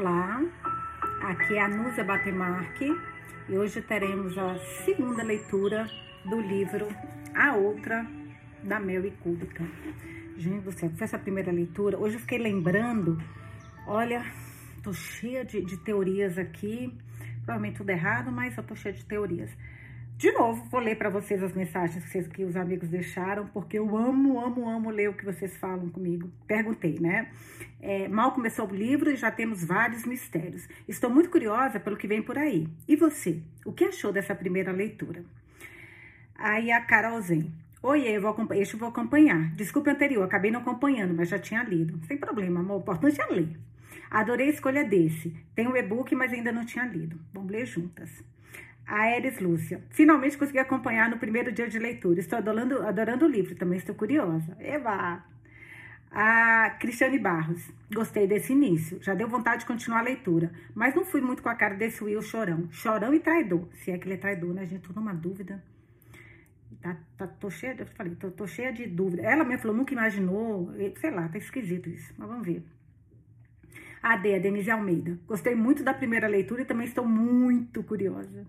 Olá, aqui é a Núzia Batemarque e hoje teremos a segunda leitura do livro A Outra, da Mary Kubica. Gente do céu, foi essa primeira leitura. Hoje eu fiquei lembrando, olha, tô cheia de, de teorias aqui, provavelmente tudo errado, mas eu tô cheia de teorias. De novo, vou ler para vocês as mensagens que, vocês, que, os amigos deixaram, porque eu amo, amo, amo ler o que vocês falam comigo. Perguntei, né? É, mal começou o livro e já temos vários mistérios. Estou muito curiosa pelo que vem por aí. E você? O que achou dessa primeira leitura? Aí a Carol Zen. Oi, eu vou, eu vou acompanhar. Desculpa anterior, acabei não acompanhando, mas já tinha lido. Sem problema, amor. O importante é ler. Adorei a escolha desse. Tem o um e-book, mas ainda não tinha lido. Vamos ler juntas. A Eris Lúcia. Finalmente consegui acompanhar no primeiro dia de leitura. Estou adorando, adorando o livro, também estou curiosa. Eva! A Cristiane Barros. Gostei desse início. Já deu vontade de continuar a leitura. Mas não fui muito com a cara desse Will chorão. Chorão e traidor. Se é que ele é traidor, né, gente? Tô numa dúvida. Tá, tá, tô cheia, eu falei, tô, tô cheia de dúvida. Ela mesmo falou, nunca imaginou. Sei lá, tá esquisito isso. Mas vamos ver. A a Denise Almeida. Gostei muito da primeira leitura e também estou muito curiosa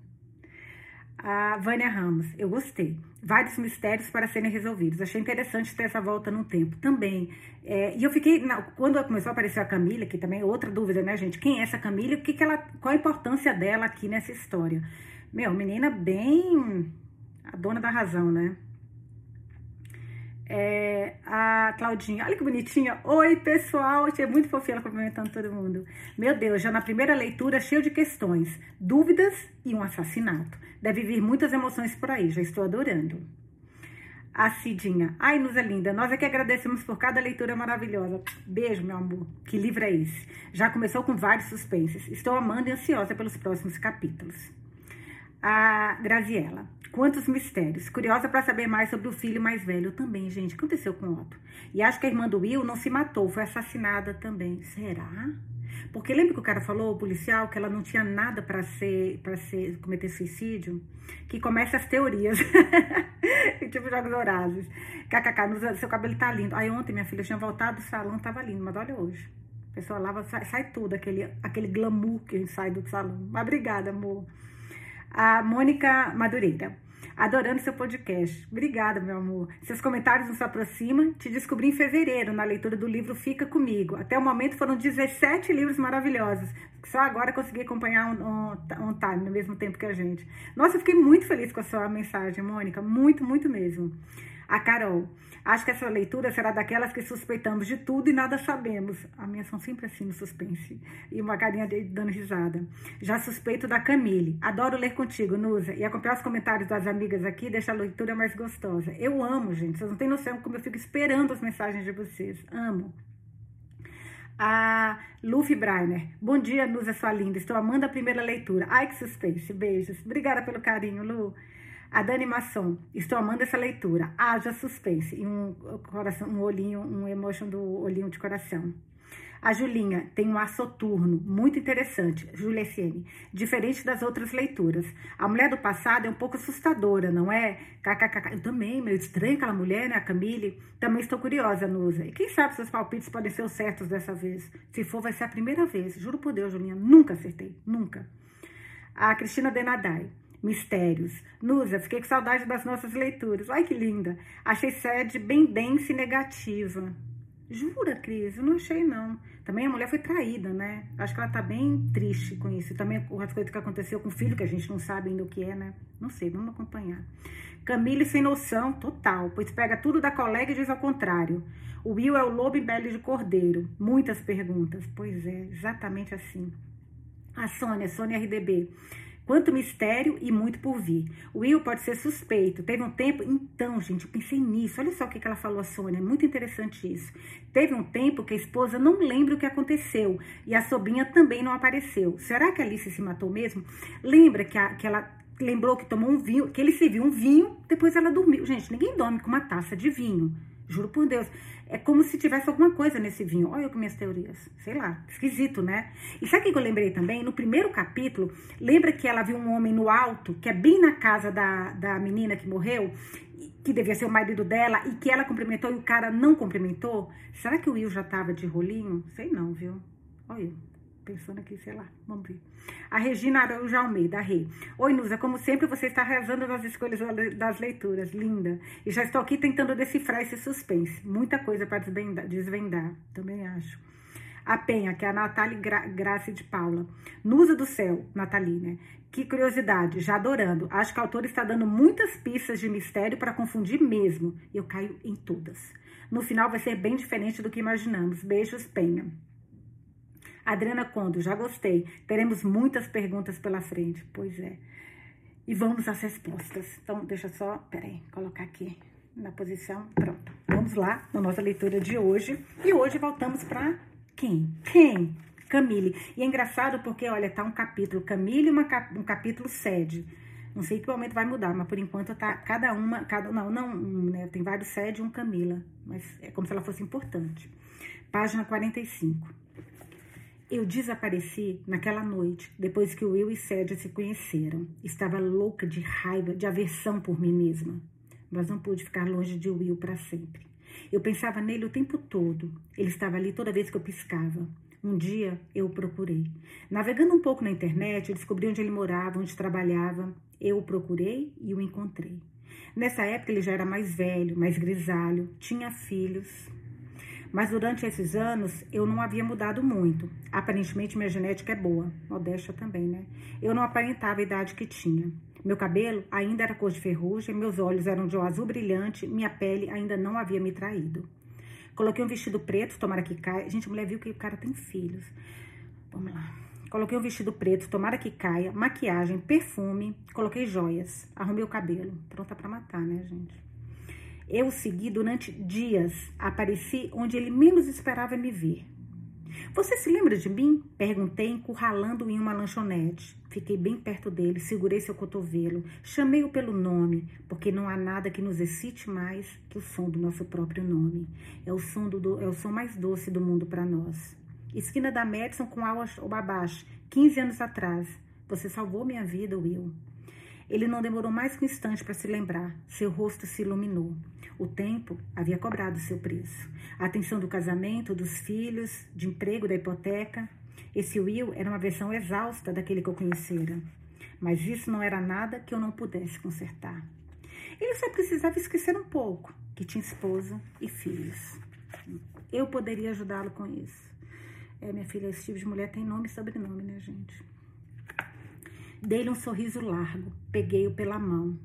a Vânia Ramos. Eu gostei. Vários mistérios para serem resolvidos. Achei interessante ter essa volta no tempo também. É, e eu fiquei, na, quando começou a aparecer a Camila, que também é outra dúvida, né, gente? Quem é essa Camila? O que, que ela, qual a importância dela aqui nessa história? Meu, menina bem a dona da razão, né? É, a Claudinha, olha que bonitinha. Oi, pessoal. Achei muito fofinha ela cumprimentando todo mundo. Meu Deus, já na primeira leitura, cheio de questões, dúvidas e um assassinato. Deve vir muitas emoções por aí, já estou adorando. A Cidinha, ai, nos é linda. Nós é que agradecemos por cada leitura maravilhosa. Beijo, meu amor. Que livro é esse? Já começou com vários suspenses. Estou amando e ansiosa pelos próximos capítulos. A Graziella, Quantos mistérios. Curiosa para saber mais sobre o filho mais velho também, gente. O que aconteceu com Otto? E acho que a irmã do Will não se matou, foi assassinada também. Será? Porque lembra que o cara falou, o policial, que ela não tinha nada para ser, para ser, cometer suicídio? Que começa as teorias. tipo jogos horazes. KKK, seu cabelo tá lindo. Aí ontem minha filha tinha voltado do salão, tava lindo, mas olha hoje. A pessoa lava, sai, sai tudo, aquele, aquele glamour que a gente sai do salão. Mas obrigada, amor. A Mônica Madureira. Adorando seu podcast. Obrigada, meu amor. Seus comentários nos aproximam. Te descobri em fevereiro na leitura do livro Fica Comigo. Até o momento foram 17 livros maravilhosos. Só agora consegui acompanhar um, um, um time no mesmo tempo que a gente. Nossa, eu fiquei muito feliz com a sua mensagem, Mônica. Muito, muito mesmo. A Carol. Acho que essa leitura será daquelas que suspeitamos de tudo e nada sabemos. A minha são sempre assim no suspense. E uma carinha de, dando risada. Já suspeito da Camille. Adoro ler contigo, Nusa. E acompanhar os comentários das amigas aqui deixa a leitura mais gostosa. Eu amo, gente. Vocês não têm noção como eu fico esperando as mensagens de vocês. Amo. A Luffy Breiner. Bom dia, Nusa, sua linda. Estou amando a primeira leitura. Ai, que suspense. Beijos. Obrigada pelo carinho, Lu. A Dani Masson, estou amando essa leitura. Haja suspense. E um coração, um olhinho, um emotion do olhinho de coração. A Julinha tem um ar soturno, muito interessante, Julia Siene, diferente das outras leituras. A mulher do passado é um pouco assustadora, não é? KKK. Eu também, meio estranho aquela mulher, né? A Camille. Também estou curiosa, Nusa. E quem sabe seus palpites podem ser os certos dessa vez? Se for, vai ser a primeira vez. Juro por Deus, Julinha, nunca acertei, nunca. A Cristina Denadai mistérios. Nusa, fiquei com saudade das nossas leituras. Ai, que linda. Achei sede bem densa e negativa. Jura, Cris? Eu não achei, não. Também a mulher foi traída, né? Acho que ela tá bem triste com isso. Também as coisas que aconteceu com o filho, que a gente não sabe ainda o que é, né? Não sei, vamos acompanhar. Camille sem noção, total, pois pega tudo da colega e diz ao contrário. O Will é o lobo e Belle de cordeiro. Muitas perguntas. Pois é, exatamente assim. A Sônia, Sônia RDB. Quanto mistério e muito por vir. O Will pode ser suspeito. Teve um tempo. Então, gente, eu pensei nisso. Olha só o que ela falou a Sônia. É muito interessante isso. Teve um tempo que a esposa não lembra o que aconteceu. E a sobrinha também não apareceu. Será que a Alice se matou mesmo? Lembra que, a, que ela lembrou que tomou um vinho, que ele serviu um vinho, depois ela dormiu. Gente, ninguém dorme com uma taça de vinho. Juro por Deus. É como se tivesse alguma coisa nesse vinho. Olha com minhas teorias. Sei lá, esquisito, né? E sabe o que eu lembrei também? No primeiro capítulo, lembra que ela viu um homem no alto, que é bem na casa da, da menina que morreu, que devia ser o marido dela, e que ela cumprimentou e o cara não cumprimentou? Será que o Will já tava de rolinho? Sei não, viu? Olha, pensando aqui, sei lá, vamos ver. A Regina Araújo Almeida, a. Oi, Nusa, como sempre, você está rezando nas escolhas das leituras, linda. E já estou aqui tentando decifrar esse suspense. Muita coisa para desvendar, também acho. A Penha, que é a Natália Gra Graça de Paula. Nusa do Céu, Nathalie, né? Que curiosidade, já adorando. Acho que a autora está dando muitas pistas de mistério para confundir mesmo. Eu caio em todas. No final vai ser bem diferente do que imaginamos. Beijos, Penha. Adriana Condo, já gostei. Teremos muitas perguntas pela frente. Pois é. E vamos às respostas. Então, deixa só, peraí, colocar aqui na posição. Pronto. Vamos lá na nossa leitura de hoje. E hoje voltamos para quem? Quem? Camille. E é engraçado porque, olha, tá um capítulo Camille e uma, um capítulo sede. Não sei que momento vai mudar, mas por enquanto tá cada uma, cada não, não, né, tem vários sede e um Camila, mas é como se ela fosse importante. Página 45. Eu desapareci naquela noite, depois que Will e Cédia se conheceram. Estava louca de raiva, de aversão por mim mesma. Mas não pude ficar longe de Will para sempre. Eu pensava nele o tempo todo. Ele estava ali toda vez que eu piscava. Um dia eu o procurei. Navegando um pouco na internet, eu descobri onde ele morava, onde trabalhava. Eu o procurei e o encontrei. Nessa época ele já era mais velho, mais grisalho, tinha filhos. Mas durante esses anos eu não havia mudado muito. Aparentemente minha genética é boa, modéstia também, né? Eu não aparentava a idade que tinha. Meu cabelo ainda era cor de ferrugem, meus olhos eram de um azul brilhante, minha pele ainda não havia me traído. Coloquei um vestido preto, tomara que caia. Gente, a mulher viu que o cara tem filhos. Vamos lá. Coloquei um vestido preto, tomara que caia, maquiagem, perfume, coloquei joias, arrumei o cabelo. Pronta para matar, né, gente? Eu o segui durante dias. Apareci onde ele menos esperava me ver. Você se lembra de mim? Perguntei, encurralando-o em uma lanchonete. Fiquei bem perto dele, segurei seu cotovelo, chamei-o pelo nome, porque não há nada que nos excite mais que o som do nosso próprio nome. É o som, do, é o som mais doce do mundo para nós. Esquina da Madison com Awash Obabash, 15 anos atrás. Você salvou minha vida, Will. Ele não demorou mais que um instante para se lembrar. Seu rosto se iluminou. O tempo havia cobrado seu preço. A atenção do casamento, dos filhos, de emprego, da hipoteca. Esse Will era uma versão exausta daquele que eu conhecera. Mas isso não era nada que eu não pudesse consertar. Ele só precisava esquecer um pouco que tinha esposa e filhos. Eu poderia ajudá-lo com isso. É, minha filha, esse tipo de mulher tem nome e sobrenome, né, gente? Dei-lhe um sorriso largo, peguei-o pela mão.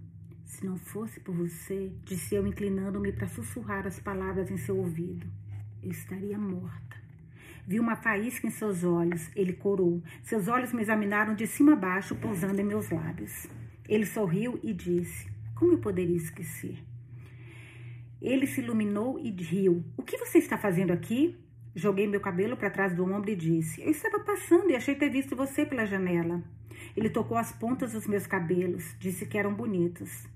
Se não fosse por você, disse eu, inclinando-me para sussurrar as palavras em seu ouvido, eu estaria morta. Vi uma faísca em seus olhos, ele corou. Seus olhos me examinaram de cima a baixo, pousando em meus lábios. Ele sorriu e disse: Como eu poderia esquecer? Ele se iluminou e riu. O que você está fazendo aqui? Joguei meu cabelo para trás do ombro e disse: Eu estava passando e achei ter visto você pela janela. Ele tocou as pontas dos meus cabelos, disse que eram bonitos.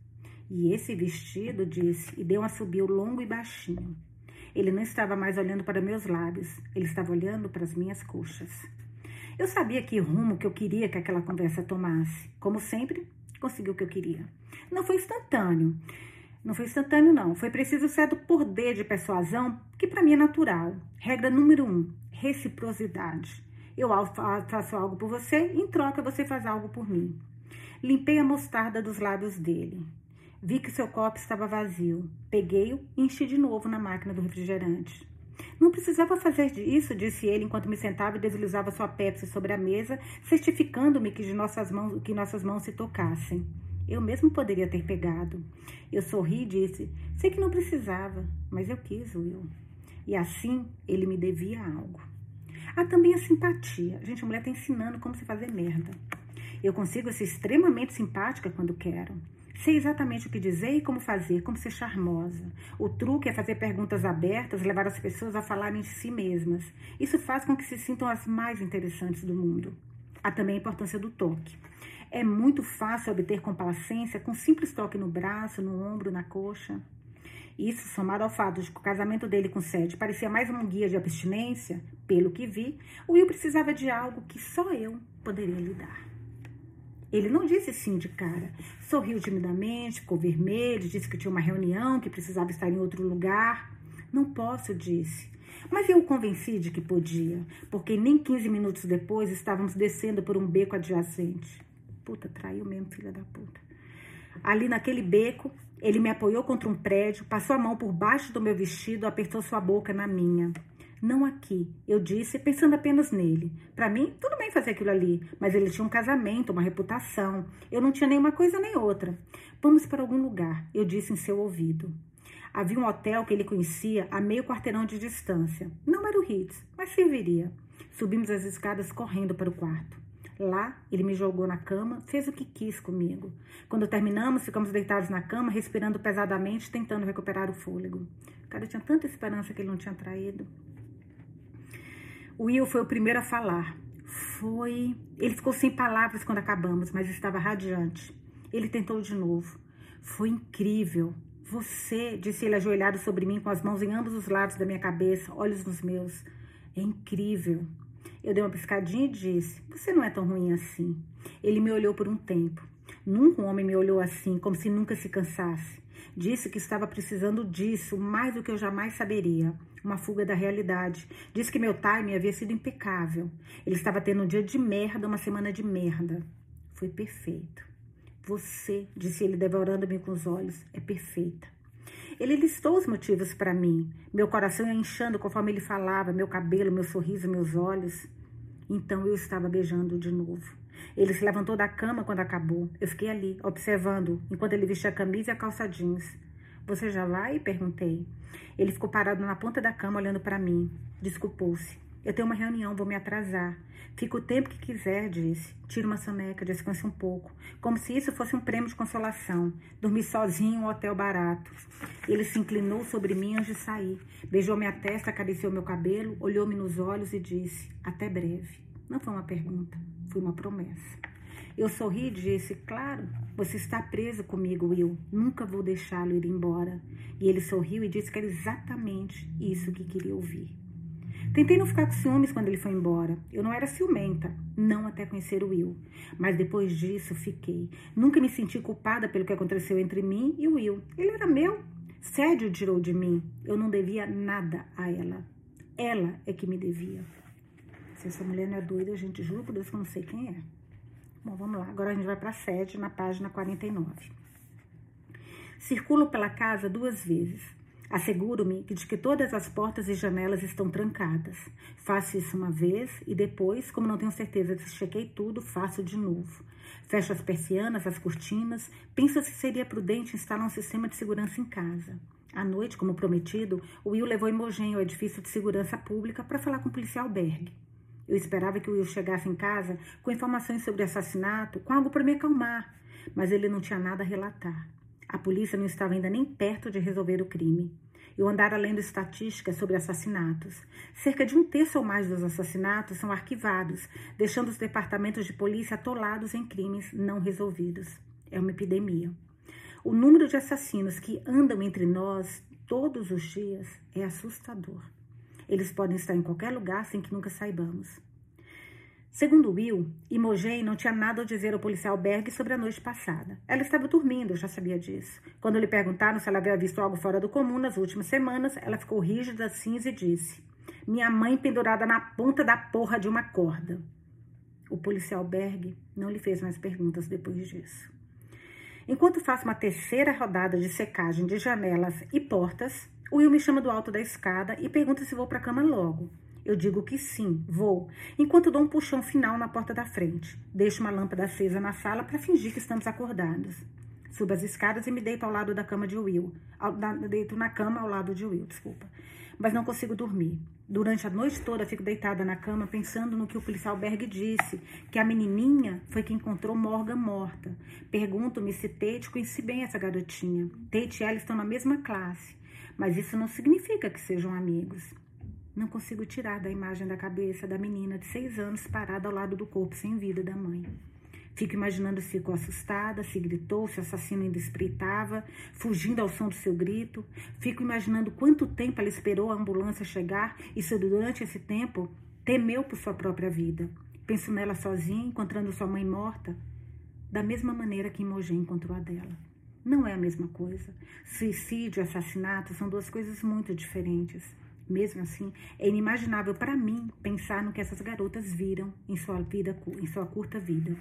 E esse vestido, disse, e deu um assobio longo e baixinho. Ele não estava mais olhando para meus lábios, ele estava olhando para as minhas coxas. Eu sabia que rumo que eu queria que aquela conversa tomasse. Como sempre, consegui o que eu queria. Não foi instantâneo. Não foi instantâneo, não. Foi preciso certo poder de persuasão, que para mim é natural. Regra número um: reciprocidade. Eu faço algo por você, em troca você faz algo por mim. Limpei a mostarda dos lábios dele. Vi que seu copo estava vazio. Peguei-o e enchi de novo na máquina do refrigerante. Não precisava fazer isso, disse ele enquanto me sentava e deslizava sua Pepsi sobre a mesa, certificando-me que, nossas mãos, que nossas mãos se tocassem. Eu mesmo poderia ter pegado. Eu sorri e disse: Sei que não precisava, mas eu quis, Will. E assim ele me devia algo. Há também a simpatia. Gente, a mulher está ensinando como se fazer merda. Eu consigo ser extremamente simpática quando quero. Sei exatamente o que dizer e como fazer, como ser charmosa. O truque é fazer perguntas abertas, levar as pessoas a falarem de si mesmas. Isso faz com que se sintam as mais interessantes do mundo. Há também a importância do toque. É muito fácil obter complacência com simples toque no braço, no ombro, na coxa. Isso, somado ao fato de que o casamento dele com Sede parecia mais um guia de abstinência, pelo que vi, Will precisava de algo que só eu poderia lhe dar. Ele não disse sim de cara. Sorriu timidamente, ficou vermelho, disse que tinha uma reunião, que precisava estar em outro lugar. Não posso, disse. Mas eu o convenci de que podia, porque nem 15 minutos depois estávamos descendo por um beco adjacente. Puta, traiu mesmo, filha da puta. Ali naquele beco, ele me apoiou contra um prédio, passou a mão por baixo do meu vestido, apertou sua boca na minha. Não aqui, eu disse, pensando apenas nele. Para mim, tudo bem fazer aquilo ali, mas ele tinha um casamento, uma reputação. Eu não tinha nenhuma coisa nem outra. Vamos para algum lugar, eu disse em seu ouvido. Havia um hotel que ele conhecia a meio quarteirão de distância. Não era o Ritz, mas serviria. Subimos as escadas correndo para o quarto. Lá, ele me jogou na cama, fez o que quis comigo. Quando terminamos, ficamos deitados na cama, respirando pesadamente, tentando recuperar o fôlego. O cara tinha tanta esperança que ele não tinha traído. O Will foi o primeiro a falar. Foi. Ele ficou sem palavras quando acabamos, mas estava radiante. Ele tentou de novo. Foi incrível. Você, disse ele ajoelhado sobre mim, com as mãos em ambos os lados da minha cabeça, olhos nos meus. É incrível. Eu dei uma piscadinha e disse: Você não é tão ruim assim. Ele me olhou por um tempo. Nunca um homem me olhou assim, como se nunca se cansasse. Disse que estava precisando disso mais do que eu jamais saberia uma fuga da realidade. Disse que meu timing havia sido impecável. Ele estava tendo um dia de merda, uma semana de merda. Foi perfeito. Você, disse ele, devorando-me com os olhos, é perfeita. Ele listou os motivos para mim. Meu coração ia inchando conforme ele falava, meu cabelo, meu sorriso, meus olhos. Então eu estava beijando de novo. Ele se levantou da cama quando acabou. Eu fiquei ali, observando, enquanto ele vestia a camisa e a calça jeans. Você já vai? Perguntei. Ele ficou parado na ponta da cama olhando para mim. Desculpou-se. Eu tenho uma reunião, vou me atrasar. Fica o tempo que quiser, disse. Tira uma soneca, descanse um pouco. Como se isso fosse um prêmio de consolação. Dormi sozinho em um hotel barato. Ele se inclinou sobre mim antes de sair. Beijou minha testa, acariciou meu cabelo, olhou-me nos olhos e disse: Até breve. Não foi uma pergunta, foi uma promessa. Eu sorri e disse: Claro, você está preso comigo, Will. Nunca vou deixá-lo ir embora. E ele sorriu e disse que era exatamente isso que queria ouvir. Tentei não ficar com ciúmes quando ele foi embora. Eu não era ciumenta, não até conhecer o Will. Mas depois disso fiquei. Nunca me senti culpada pelo que aconteceu entre mim e o Will. Ele era meu. Sédio tirou de mim. Eu não devia nada a ela. Ela é que me devia. Se essa mulher não é doida, a gente jura por Deus que eu não sei quem é. Bom, vamos lá. Agora a gente vai para a sede, na página 49. Circulo pela casa duas vezes. Asseguro-me de que todas as portas e janelas estão trancadas. Faço isso uma vez e depois, como não tenho certeza se chequei tudo, faço de novo. Fecho as persianas, as cortinas. Penso se seria prudente instalar um sistema de segurança em casa. À noite, como prometido, Will levou Imogen ao edifício de segurança pública para falar com o policial Berg. Eu esperava que o Will chegasse em casa com informações sobre o assassinato, com algo para me acalmar, mas ele não tinha nada a relatar. A polícia não estava ainda nem perto de resolver o crime. Eu andara lendo estatísticas sobre assassinatos. Cerca de um terço ou mais dos assassinatos são arquivados, deixando os departamentos de polícia atolados em crimes não resolvidos. É uma epidemia. O número de assassinos que andam entre nós todos os dias é assustador. Eles podem estar em qualquer lugar sem que nunca saibamos. Segundo Will, Imogen não tinha nada a dizer ao policial Berg sobre a noite passada. Ela estava dormindo, eu já sabia disso. Quando lhe perguntaram se ela havia visto algo fora do comum nas últimas semanas, ela ficou rígida, cinza e disse: Minha mãe pendurada na ponta da porra de uma corda. O policial Berg não lhe fez mais perguntas depois disso. Enquanto faço uma terceira rodada de secagem de janelas e portas, Will me chama do alto da escada e pergunta se vou para a cama logo. Eu digo que sim, vou, enquanto dou um puxão final na porta da frente. Deixo uma lâmpada acesa na sala para fingir que estamos acordados. Subo as escadas e me deito ao lado da cama de Will. Ao, da, deito na cama ao lado de Will, desculpa. Mas não consigo dormir. Durante a noite toda fico deitada na cama pensando no que o policial Berg disse, que a menininha foi quem encontrou Morgan morta. Pergunto-me se Tate conhece bem essa garotinha. Tate e ela estão na mesma classe. Mas isso não significa que sejam amigos. Não consigo tirar da imagem da cabeça da menina de seis anos parada ao lado do corpo sem vida da mãe. Fico imaginando se ficou assustada, se gritou, se o assassino ainda espreitava, fugindo ao som do seu grito. Fico imaginando quanto tempo ela esperou a ambulância chegar e se durante esse tempo temeu por sua própria vida. Penso nela sozinha, encontrando sua mãe morta, da mesma maneira que Imogen encontrou a dela. Não é a mesma coisa. Suicídio e assassinato são duas coisas muito diferentes. Mesmo assim, é inimaginável para mim pensar no que essas garotas viram em sua vida, em sua curta vida.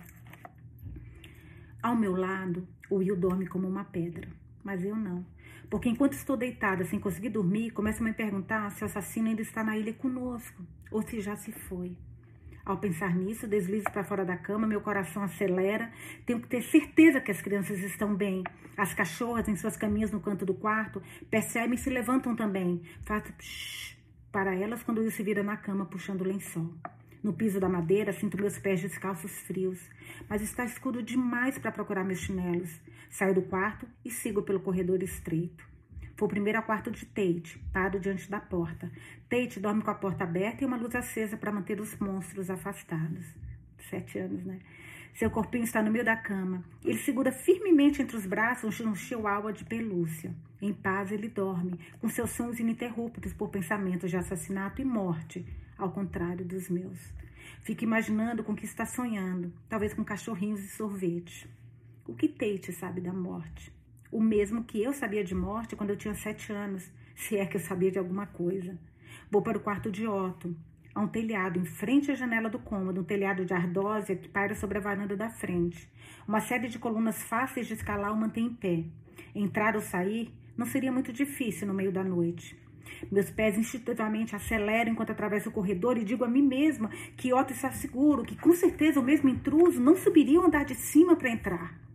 Ao meu lado, o Will dorme como uma pedra, mas eu não. Porque enquanto estou deitada sem conseguir dormir, começo a me perguntar se o assassino ainda está na ilha conosco ou se já se foi. Ao pensar nisso, deslizo para fora da cama, meu coração acelera. Tenho que ter certeza que as crianças estão bem. As cachorras em suas caminhas no canto do quarto percebem e se levantam também. Faço psh para elas quando eu se vira na cama puxando o lençol. No piso da madeira, sinto meus pés descalços frios, mas está escuro demais para procurar meus chinelos. Saio do quarto e sigo pelo corredor estreito. Vou primeiro ao quarto de Tate, paro diante da porta. Tate dorme com a porta aberta e uma luz acesa para manter os monstros afastados. Sete anos, né? Seu corpinho está no meio da cama. Ele segura firmemente entre os braços um chihuahua de pelúcia. Em paz, ele dorme, com seus sonhos ininterruptos por pensamentos de assassinato e morte, ao contrário dos meus. Fico imaginando com o que está sonhando, talvez com cachorrinhos e sorvete. O que Tate sabe da morte? O mesmo que eu sabia de morte quando eu tinha sete anos, se é que eu sabia de alguma coisa. Vou para o quarto de Otto. Há um telhado em frente à janela do cômodo, um telhado de ardósia que paira sobre a varanda da frente. Uma série de colunas fáceis de escalar o mantém em pé. Entrar ou sair não seria muito difícil no meio da noite. Meus pés instintivamente aceleram enquanto atravesso o corredor e digo a mim mesma que Otto está seguro, que com certeza o mesmo intruso não subiria o andar de cima para entrar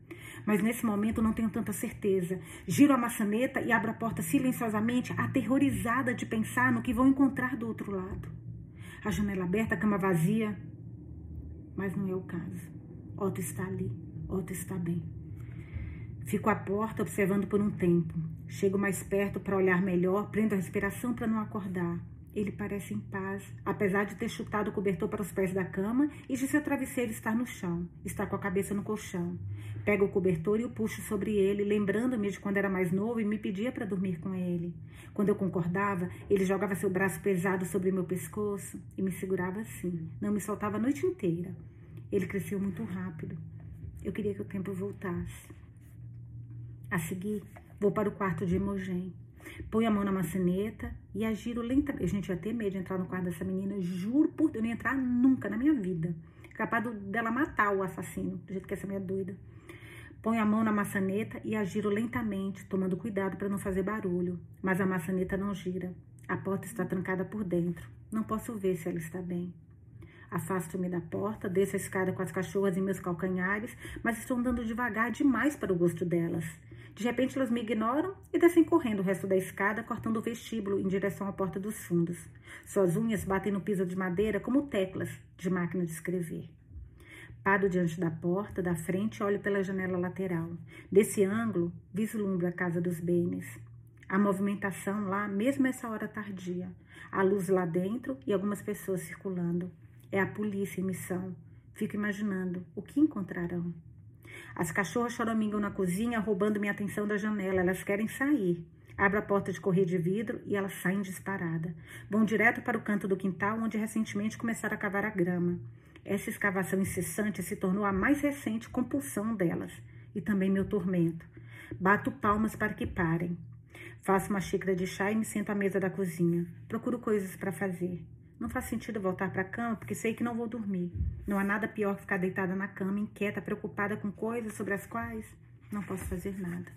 mas nesse momento não tenho tanta certeza. Giro a maçaneta e abro a porta silenciosamente, aterrorizada de pensar no que vou encontrar do outro lado. A janela aberta, a cama vazia. Mas não é o caso. Otto está ali. Otto está bem. Fico à porta observando por um tempo. Chego mais perto para olhar melhor, prendo a respiração para não acordar. Ele parece em paz, apesar de ter chutado o cobertor para os pés da cama e de seu travesseiro estar no chão. Está com a cabeça no colchão. Pego o cobertor e o puxo sobre ele, lembrando-me de quando era mais novo e me pedia para dormir com ele. Quando eu concordava, ele jogava seu braço pesado sobre meu pescoço e me segurava assim. Não me soltava a noite inteira. Ele cresceu muito rápido. Eu queria que o tempo voltasse. A seguir, vou para o quarto de Imogen. Põe a mão na maçaneta e a giro lentamente. A gente ia ter medo de entrar no quarto dessa menina. Juro por Deus, eu não ia entrar nunca na minha vida. Capaz dela matar o assassino, do jeito que essa minha é doida. Põe a mão na maçaneta e a giro lentamente, tomando cuidado para não fazer barulho. Mas a maçaneta não gira. A porta está trancada por dentro. Não posso ver se ela está bem. Afasto-me da porta, desço a escada com as cachorras em meus calcanhares, mas estou andando devagar demais para o gosto delas. De repente elas me ignoram e descem correndo o resto da escada, cortando o vestíbulo em direção à porta dos fundos. Suas unhas batem no piso de madeira como teclas de máquina de escrever. Paro diante da porta da frente e olho pela janela lateral. Desse ângulo, vislumbro a casa dos Baines. A movimentação lá, mesmo essa hora tardia. A luz lá dentro e algumas pessoas circulando. É a polícia em missão. Fico imaginando o que encontrarão. As cachorras choramingam na cozinha, roubando minha atenção da janela. Elas querem sair. Abro a porta de correr de vidro e elas saem disparada. Vão direto para o canto do quintal, onde recentemente começaram a cavar a grama. Essa escavação incessante se tornou a mais recente compulsão delas e também meu tormento. Bato palmas para que parem. Faço uma xícara de chá e me sento à mesa da cozinha. Procuro coisas para fazer. Não faz sentido voltar para a cama porque sei que não vou dormir. Não há nada pior que ficar deitada na cama, inquieta, preocupada com coisas sobre as quais não posso fazer nada.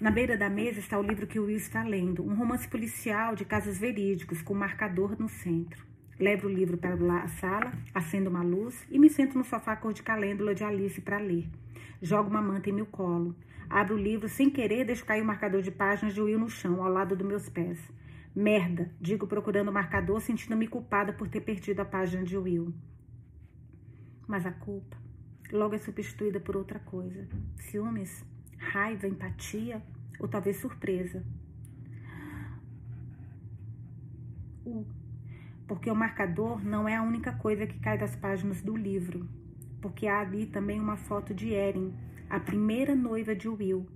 Na beira da mesa está o livro que o Will está lendo, um romance policial de casos verídicos, com um marcador no centro. Levo o livro para a sala, acendo uma luz e me sento no sofá cor de calêndula de Alice para ler. Jogo uma manta em meu colo. Abro o livro sem querer, deixo cair o marcador de páginas de Will no chão, ao lado dos meus pés. Merda, digo procurando o marcador, sentindo-me culpada por ter perdido a página de Will. Mas a culpa logo é substituída por outra coisa: ciúmes, raiva, empatia? Ou talvez surpresa. Uh, porque o marcador não é a única coisa que cai das páginas do livro, porque há ali também uma foto de Erin, a primeira noiva de Will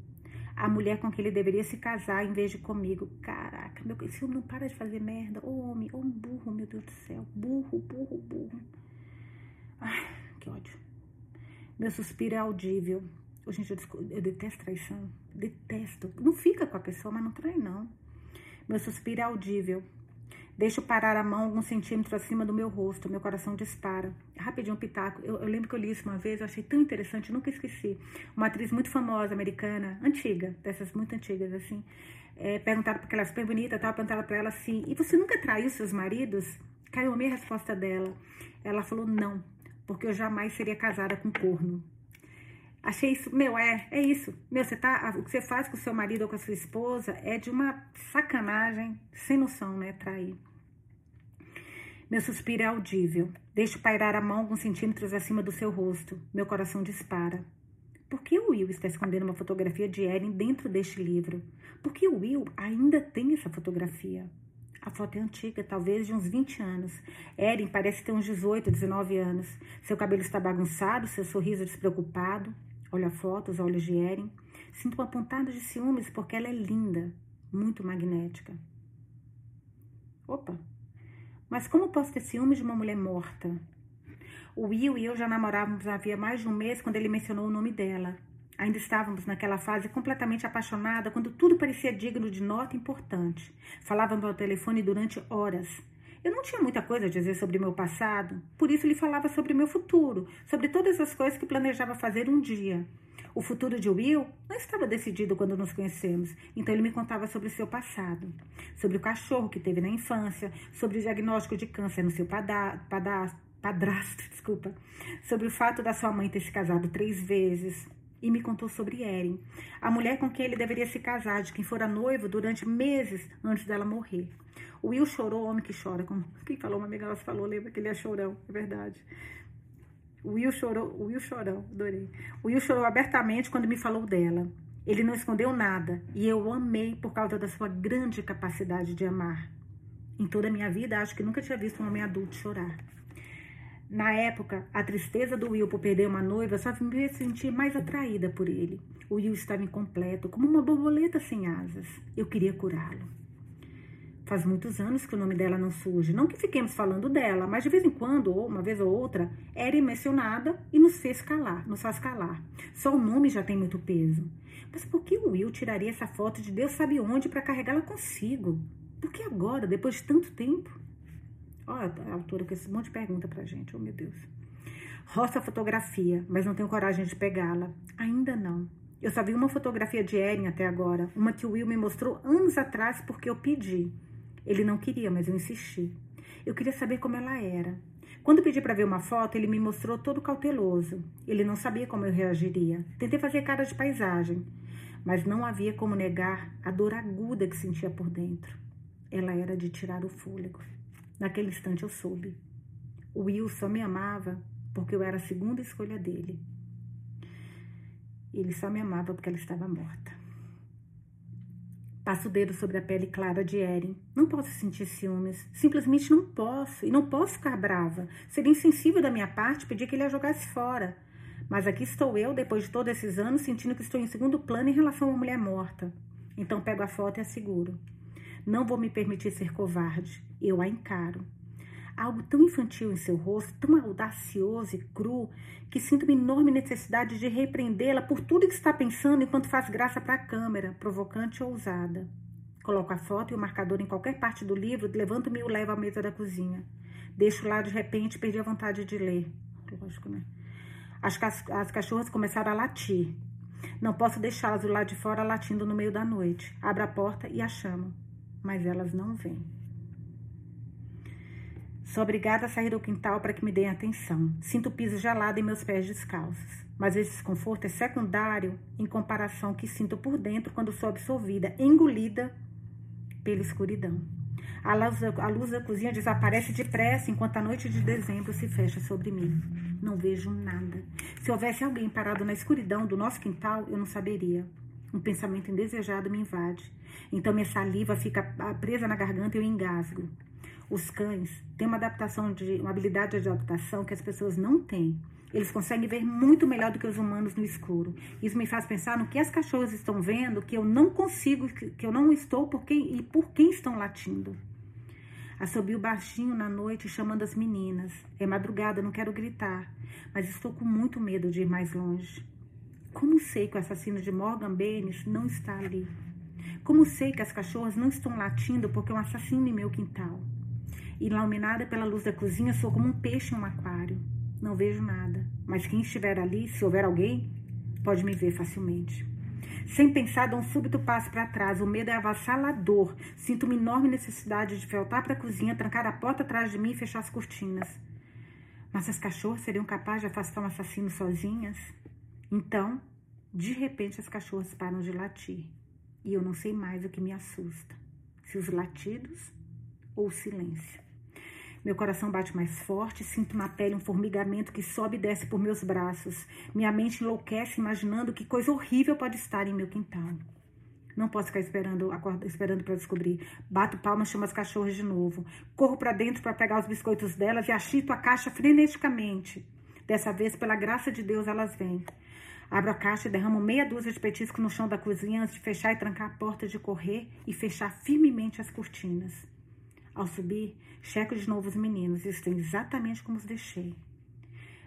a mulher com quem ele deveria se casar em vez de comigo. Caraca, meu, esse homem não para de fazer merda. Ô homem, ô burro, meu Deus do céu. Burro, burro, burro. Ai, que ódio. Meu suspiro é audível. Oh, gente, eu, eu detesto traição. Detesto. Não fica com a pessoa, mas não trai, não. Meu suspiro é audível. Deixo parar a mão alguns centímetros acima do meu rosto, meu coração dispara. Rapidinho, um pitaco. Eu, eu, lembro que eu li isso uma vez, eu achei tão interessante, nunca esqueci. Uma atriz muito famosa, americana, antiga, dessas muito antigas, assim. É, perguntaram porque ela é super bonita, tal, perguntaram pra ela assim: e você nunca traiu seus maridos? Caiu a minha resposta dela. Ela falou: não, porque eu jamais seria casada com corno. Achei isso, meu, é, é isso. Meu, você tá, o que você faz com o seu marido ou com a sua esposa é de uma sacanagem sem noção, né? Trair. Meu suspiro é audível. Deixo pairar a mão alguns centímetros acima do seu rosto. Meu coração dispara. Por que o Will está escondendo uma fotografia de Erin dentro deste livro? Por que o Will ainda tem essa fotografia? A foto é antiga, talvez de uns 20 anos. Erin parece ter uns 18, 19 anos. Seu cabelo está bagunçado, seu sorriso despreocupado. Olho a foto, os olhos de Erin. Sinto uma pontada de ciúmes porque ela é linda, muito magnética. Opa, mas como posso ter ciúmes de uma mulher morta? O Will e eu já namorávamos havia mais de um mês quando ele mencionou o nome dela. Ainda estávamos naquela fase completamente apaixonada, quando tudo parecia digno de nota importante. Falávamos ao telefone durante horas. Eu não tinha muita coisa a dizer sobre meu passado, por isso lhe falava sobre meu futuro, sobre todas as coisas que planejava fazer um dia. O futuro de Will não estava decidido quando nos conhecemos, então ele me contava sobre o seu passado, sobre o cachorro que teve na infância, sobre o diagnóstico de câncer no seu padrasto, desculpa, sobre o fato da sua mãe ter se casado três vezes, e me contou sobre Erin, a mulher com quem ele deveria se casar, de quem fora noivo durante meses antes dela morrer. O Will chorou, homem que chora. Como quem falou, uma amiga nossa falou, lembra que ele é chorão, é verdade. O Will chorou, o Will chorou, adorei. O Will chorou abertamente quando me falou dela. Ele não escondeu nada e eu amei por causa da sua grande capacidade de amar. Em toda a minha vida, acho que nunca tinha visto um homem adulto chorar. Na época, a tristeza do Will por perder uma noiva só me fez sentir mais atraída por ele. O Will estava incompleto, como uma borboleta sem asas. Eu queria curá-lo. Faz muitos anos que o nome dela não surge. Não que fiquemos falando dela, mas de vez em quando, ou uma vez ou outra, era mencionada e nos fez calar, nos faz calar. Só o nome já tem muito peso. Mas por que o Will tiraria essa foto de Deus sabe onde para carregá-la consigo? Por que agora, depois de tanto tempo? Olha a autora com esse monte de pergunta pra gente, oh meu Deus. Roça a fotografia, mas não tenho coragem de pegá-la. Ainda não. Eu só vi uma fotografia de Erin até agora, uma que o Will me mostrou anos atrás porque eu pedi. Ele não queria, mas eu insisti. Eu queria saber como ela era. Quando pedi para ver uma foto, ele me mostrou todo cauteloso. Ele não sabia como eu reagiria. Tentei fazer cara de paisagem, mas não havia como negar a dor aguda que sentia por dentro. Ela era de tirar o fôlego. Naquele instante eu soube. O Will só me amava porque eu era a segunda escolha dele. Ele só me amava porque ela estava morta. Passo o dedo sobre a pele clara de Erin. Não posso sentir ciúmes. Simplesmente não posso. E não posso ficar brava. Seria insensível da minha parte pedir que ele a jogasse fora. Mas aqui estou eu, depois de todos esses anos, sentindo que estou em segundo plano em relação a uma mulher morta. Então pego a foto e a seguro. Não vou me permitir ser covarde. Eu a encaro algo tão infantil em seu rosto, tão audacioso e cru, que sinto uma enorme necessidade de repreendê-la por tudo que está pensando enquanto faz graça para a câmera, provocante ou ousada. Coloco a foto e o marcador em qualquer parte do livro, levanto-me e o levo à mesa da cozinha. Deixo lá de repente e perdi a vontade de ler. Lógico, né? As, as cachorras começaram a latir. Não posso deixá-las lado de fora latindo no meio da noite. Abro a porta e a chamo, mas elas não vêm. Sou obrigada a sair do quintal para que me deem atenção. Sinto o piso gelado em meus pés descalços. Mas esse desconforto é secundário em comparação que sinto por dentro quando sou absorvida, engolida pela escuridão. A luz, a luz da cozinha desaparece depressa enquanto a noite de dezembro se fecha sobre mim. Não vejo nada. Se houvesse alguém parado na escuridão do nosso quintal, eu não saberia. Um pensamento indesejado me invade. Então minha saliva fica presa na garganta e eu engasgo. Os cães têm uma adaptação de uma habilidade de adaptação que as pessoas não têm. Eles conseguem ver muito melhor do que os humanos no escuro. Isso me faz pensar no que as cachorras estão vendo, que eu não consigo, que eu não estou por quem e por quem estão latindo. Assobio baixinho na noite chamando as meninas. É madrugada, não quero gritar, mas estou com muito medo de ir mais longe. Como sei que o assassino de Morgan Baines não está ali? Como sei que as cachorras não estão latindo porque é um assassino em meu quintal? Iluminada pela luz da cozinha, sou como um peixe em um aquário. Não vejo nada, mas quem estiver ali, se houver alguém, pode me ver facilmente. Sem pensar, dou um súbito passo para trás. O medo é avassalador. Sinto uma enorme necessidade de voltar para a cozinha, trancar a porta atrás de mim e fechar as cortinas. Mas as cachorras seriam capazes de afastar um assassino sozinhas? Então, de repente, as cachorras param de latir. E eu não sei mais o que me assusta: se os latidos ou o silêncio. Meu coração bate mais forte, sinto na pele um formigamento que sobe e desce por meus braços. Minha mente enlouquece imaginando que coisa horrível pode estar em meu quintal. Não posso ficar esperando, esperando para descobrir. Bato palmas, chamo as cachorras de novo. Corro para dentro para pegar os biscoitos delas e achito a caixa freneticamente. Dessa vez, pela graça de Deus, elas vêm. Abro a caixa e derramo meia dúzia de petiscos no chão da cozinha antes de fechar e trancar a porta de correr e fechar firmemente as cortinas. Ao subir, checo de novo os meninos estão exatamente como os deixei.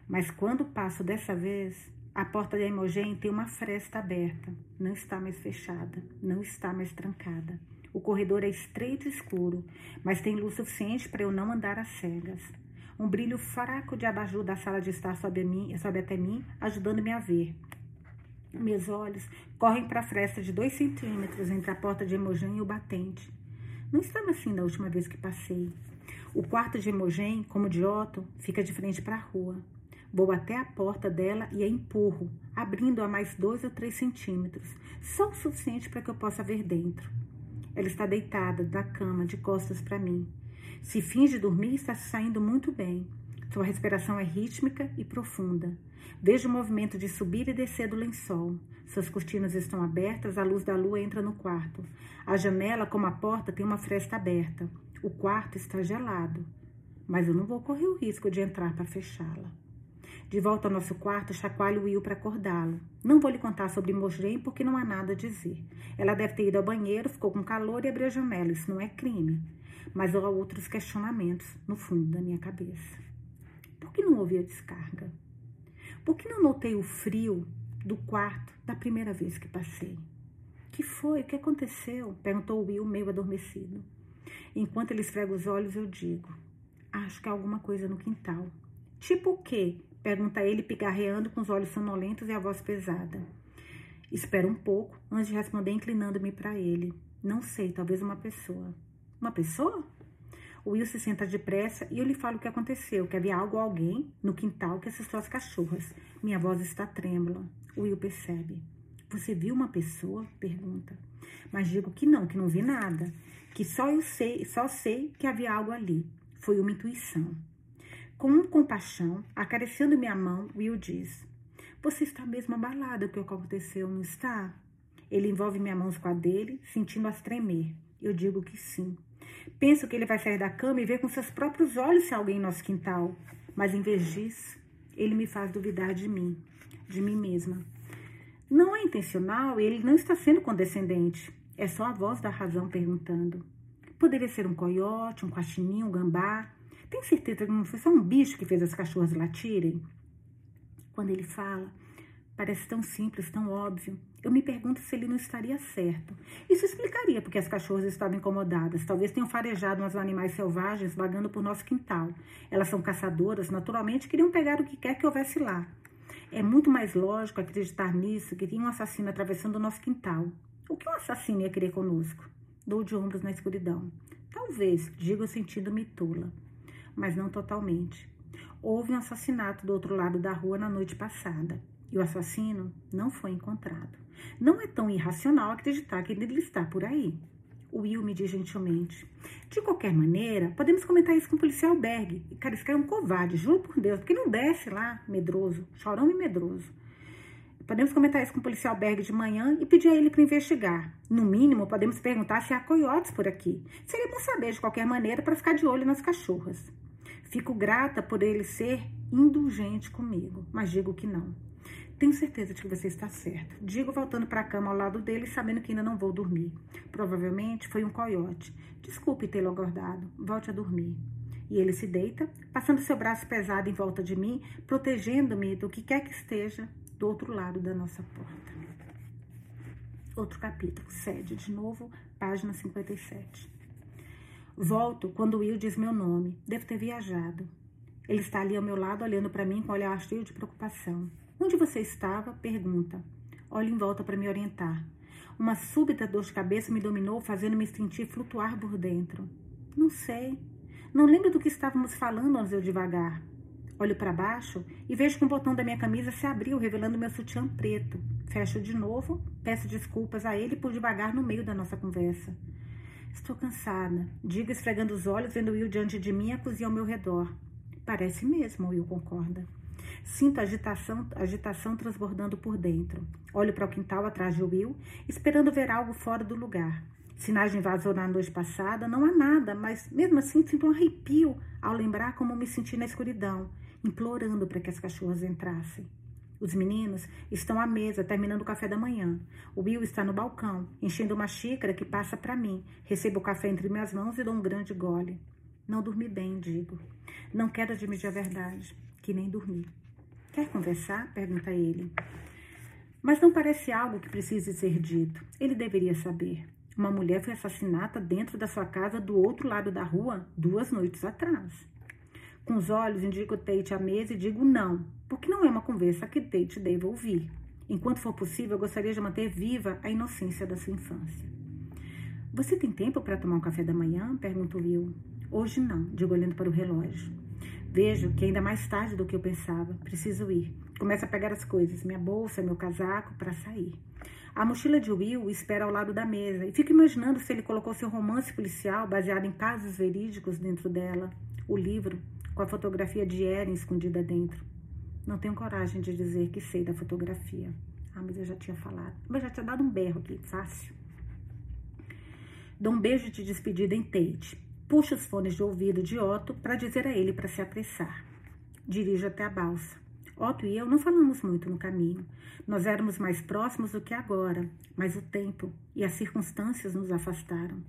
Mas quando passo dessa vez, a porta da Imogen tem uma fresta aberta. Não está mais fechada, não está mais trancada. O corredor é estreito e escuro, mas tem luz suficiente para eu não andar às cegas. Um brilho fraco de abajur da sala de estar sobe, mim, sobe até mim, ajudando-me a ver. Meus olhos correm para a fresta de dois centímetros entre a porta de Imogen e o batente. Não estava assim da última vez que passei. O quarto de Imogen, como de Otto, fica de frente para a rua. Vou até a porta dela e a empurro, abrindo-a mais dois ou três centímetros, só o suficiente para que eu possa ver dentro. Ela está deitada da cama, de costas para mim. Se finge dormir, está saindo muito bem. Sua respiração é rítmica e profunda. Vejo o movimento de subir e descer do lençol. Suas cortinas estão abertas, a luz da lua entra no quarto. A janela, como a porta, tem uma fresta aberta. O quarto está gelado, mas eu não vou correr o risco de entrar para fechá-la. De volta ao nosso quarto, chacoalho Will para acordá-lo. Não vou lhe contar sobre Mojren porque não há nada a dizer. Ela deve ter ido ao banheiro, ficou com calor e abriu a janela. Isso não é crime. Mas há outros questionamentos no fundo da minha cabeça. Por que não houve a descarga? Por que não notei o frio do quarto da primeira vez que passei. Que foi? O que aconteceu? Perguntou Will, meio adormecido. Enquanto ele esfrega os olhos, eu digo: Acho que há alguma coisa no quintal. Tipo o quê? Pergunta ele, pigarreando com os olhos sonolentos e a voz pesada. Espera um pouco antes de responder, inclinando-me para ele. Não sei, talvez uma pessoa. Uma pessoa? O Will se senta depressa e eu lhe falo o que aconteceu, que havia algo ou alguém no quintal que assustou as cachorras. Minha voz está trêmula. O Will percebe. Você viu uma pessoa? Pergunta. Mas digo que não, que não vi nada. Que só eu sei, só sei que havia algo ali. Foi uma intuição. Com compaixão, acariciando minha mão, Will diz: Você está mesmo abalada com o que aconteceu, não está? Ele envolve minha mão com a dele, sentindo-as tremer. Eu digo que sim. Penso que ele vai sair da cama e ver com seus próprios olhos se há alguém em nosso quintal. Mas em vez disso, ele me faz duvidar de mim, de mim mesma. Não é intencional e ele não está sendo condescendente. É só a voz da razão perguntando. Poderia ser um coiote, um guaxinim, um gambá. Tem certeza que não foi só um bicho que fez as cachorras latirem? Quando ele fala, Parece tão simples, tão óbvio. Eu me pergunto se ele não estaria certo. Isso explicaria porque as cachorras estavam incomodadas. Talvez tenham farejado uns animais selvagens vagando por nosso quintal. Elas são caçadoras, naturalmente queriam pegar o que quer que houvesse lá. É muito mais lógico acreditar nisso que tinha um assassino atravessando o nosso quintal. O que um assassino ia querer conosco? Dou de ombros na escuridão. Talvez, digo sentindo-me tula, mas não totalmente. Houve um assassinato do outro lado da rua na noite passada e o assassino não foi encontrado. Não é tão irracional acreditar que ele está por aí. Will me diz gentilmente. De qualquer maneira, podemos comentar isso com o policial Berg. Cara, esse cara é um covarde, juro por Deus, porque não desce lá, medroso, chorão e medroso. Podemos comentar isso com o policial Berg de manhã e pedir a ele para investigar. No mínimo, podemos perguntar se há coiotes por aqui. Seria bom saber de qualquer maneira para ficar de olho nas cachorras. Fico grata por ele ser indulgente comigo, mas digo que não. Tenho certeza de que você está certo. Digo voltando para a cama ao lado dele, sabendo que ainda não vou dormir. Provavelmente foi um coiote. Desculpe tê-lo acordado. Volte a dormir. E ele se deita, passando seu braço pesado em volta de mim, protegendo-me do que quer que esteja do outro lado da nossa porta. Outro capítulo, sede, de novo, página 57. Volto quando Will diz meu nome. Devo ter viajado. Ele está ali ao meu lado, olhando para mim com um olhar cheio de preocupação. Onde você estava? Pergunta. Olho em volta para me orientar. Uma súbita dor de cabeça me dominou, fazendo-me sentir flutuar por dentro. Não sei. Não lembro do que estávamos falando antes eu devagar. Olho para baixo e vejo que um botão da minha camisa se abriu, revelando meu sutiã preto. Fecho de novo, peço desculpas a ele por devagar no meio da nossa conversa. Estou cansada, digo esfregando os olhos, vendo Will diante de mim e a cozinha ao meu redor. Parece mesmo, Will concorda. Sinto agitação, agitação transbordando por dentro. Olho para o quintal atrás de Will, esperando ver algo fora do lugar. Sinais de invasão na noite passada, não há nada, mas mesmo assim sinto um arrepio ao lembrar como me senti na escuridão, implorando para que as cachorras entrassem. Os meninos estão à mesa, terminando o café da manhã. O Will está no balcão, enchendo uma xícara que passa para mim. Recebo o café entre minhas mãos e dou um grande gole. Não dormi bem, digo. Não quero admitir a verdade, que nem dormi. Quer conversar? pergunta ele. Mas não parece algo que precise ser dito. Ele deveria saber. Uma mulher foi assassinada dentro da sua casa do outro lado da rua duas noites atrás. Com os olhos, indico Tate à mesa e digo não, porque não é uma conversa que Tate deva ouvir. Enquanto for possível, eu gostaria de manter viva a inocência da sua infância. Você tem tempo para tomar um café da manhã? Pergunta Will. Hoje não, digo olhando para o relógio. Vejo que ainda mais tarde do que eu pensava. Preciso ir. Começo a pegar as coisas, minha bolsa, meu casaco, para sair. A mochila de Will espera ao lado da mesa e fico imaginando se ele colocou seu romance policial baseado em casos verídicos dentro dela. O livro com a fotografia de Erin escondida dentro. Não tenho coragem de dizer que sei da fotografia. Ah, mas eu já tinha falado. Mas já tinha dado um berro aqui, fácil. Dou um beijo de despedida em Tate. Puxo os fones de ouvido de Otto para dizer a ele para se apressar. Dirijo até a balsa. Otto e eu não falamos muito no caminho. Nós éramos mais próximos do que agora, mas o tempo e as circunstâncias nos afastaram.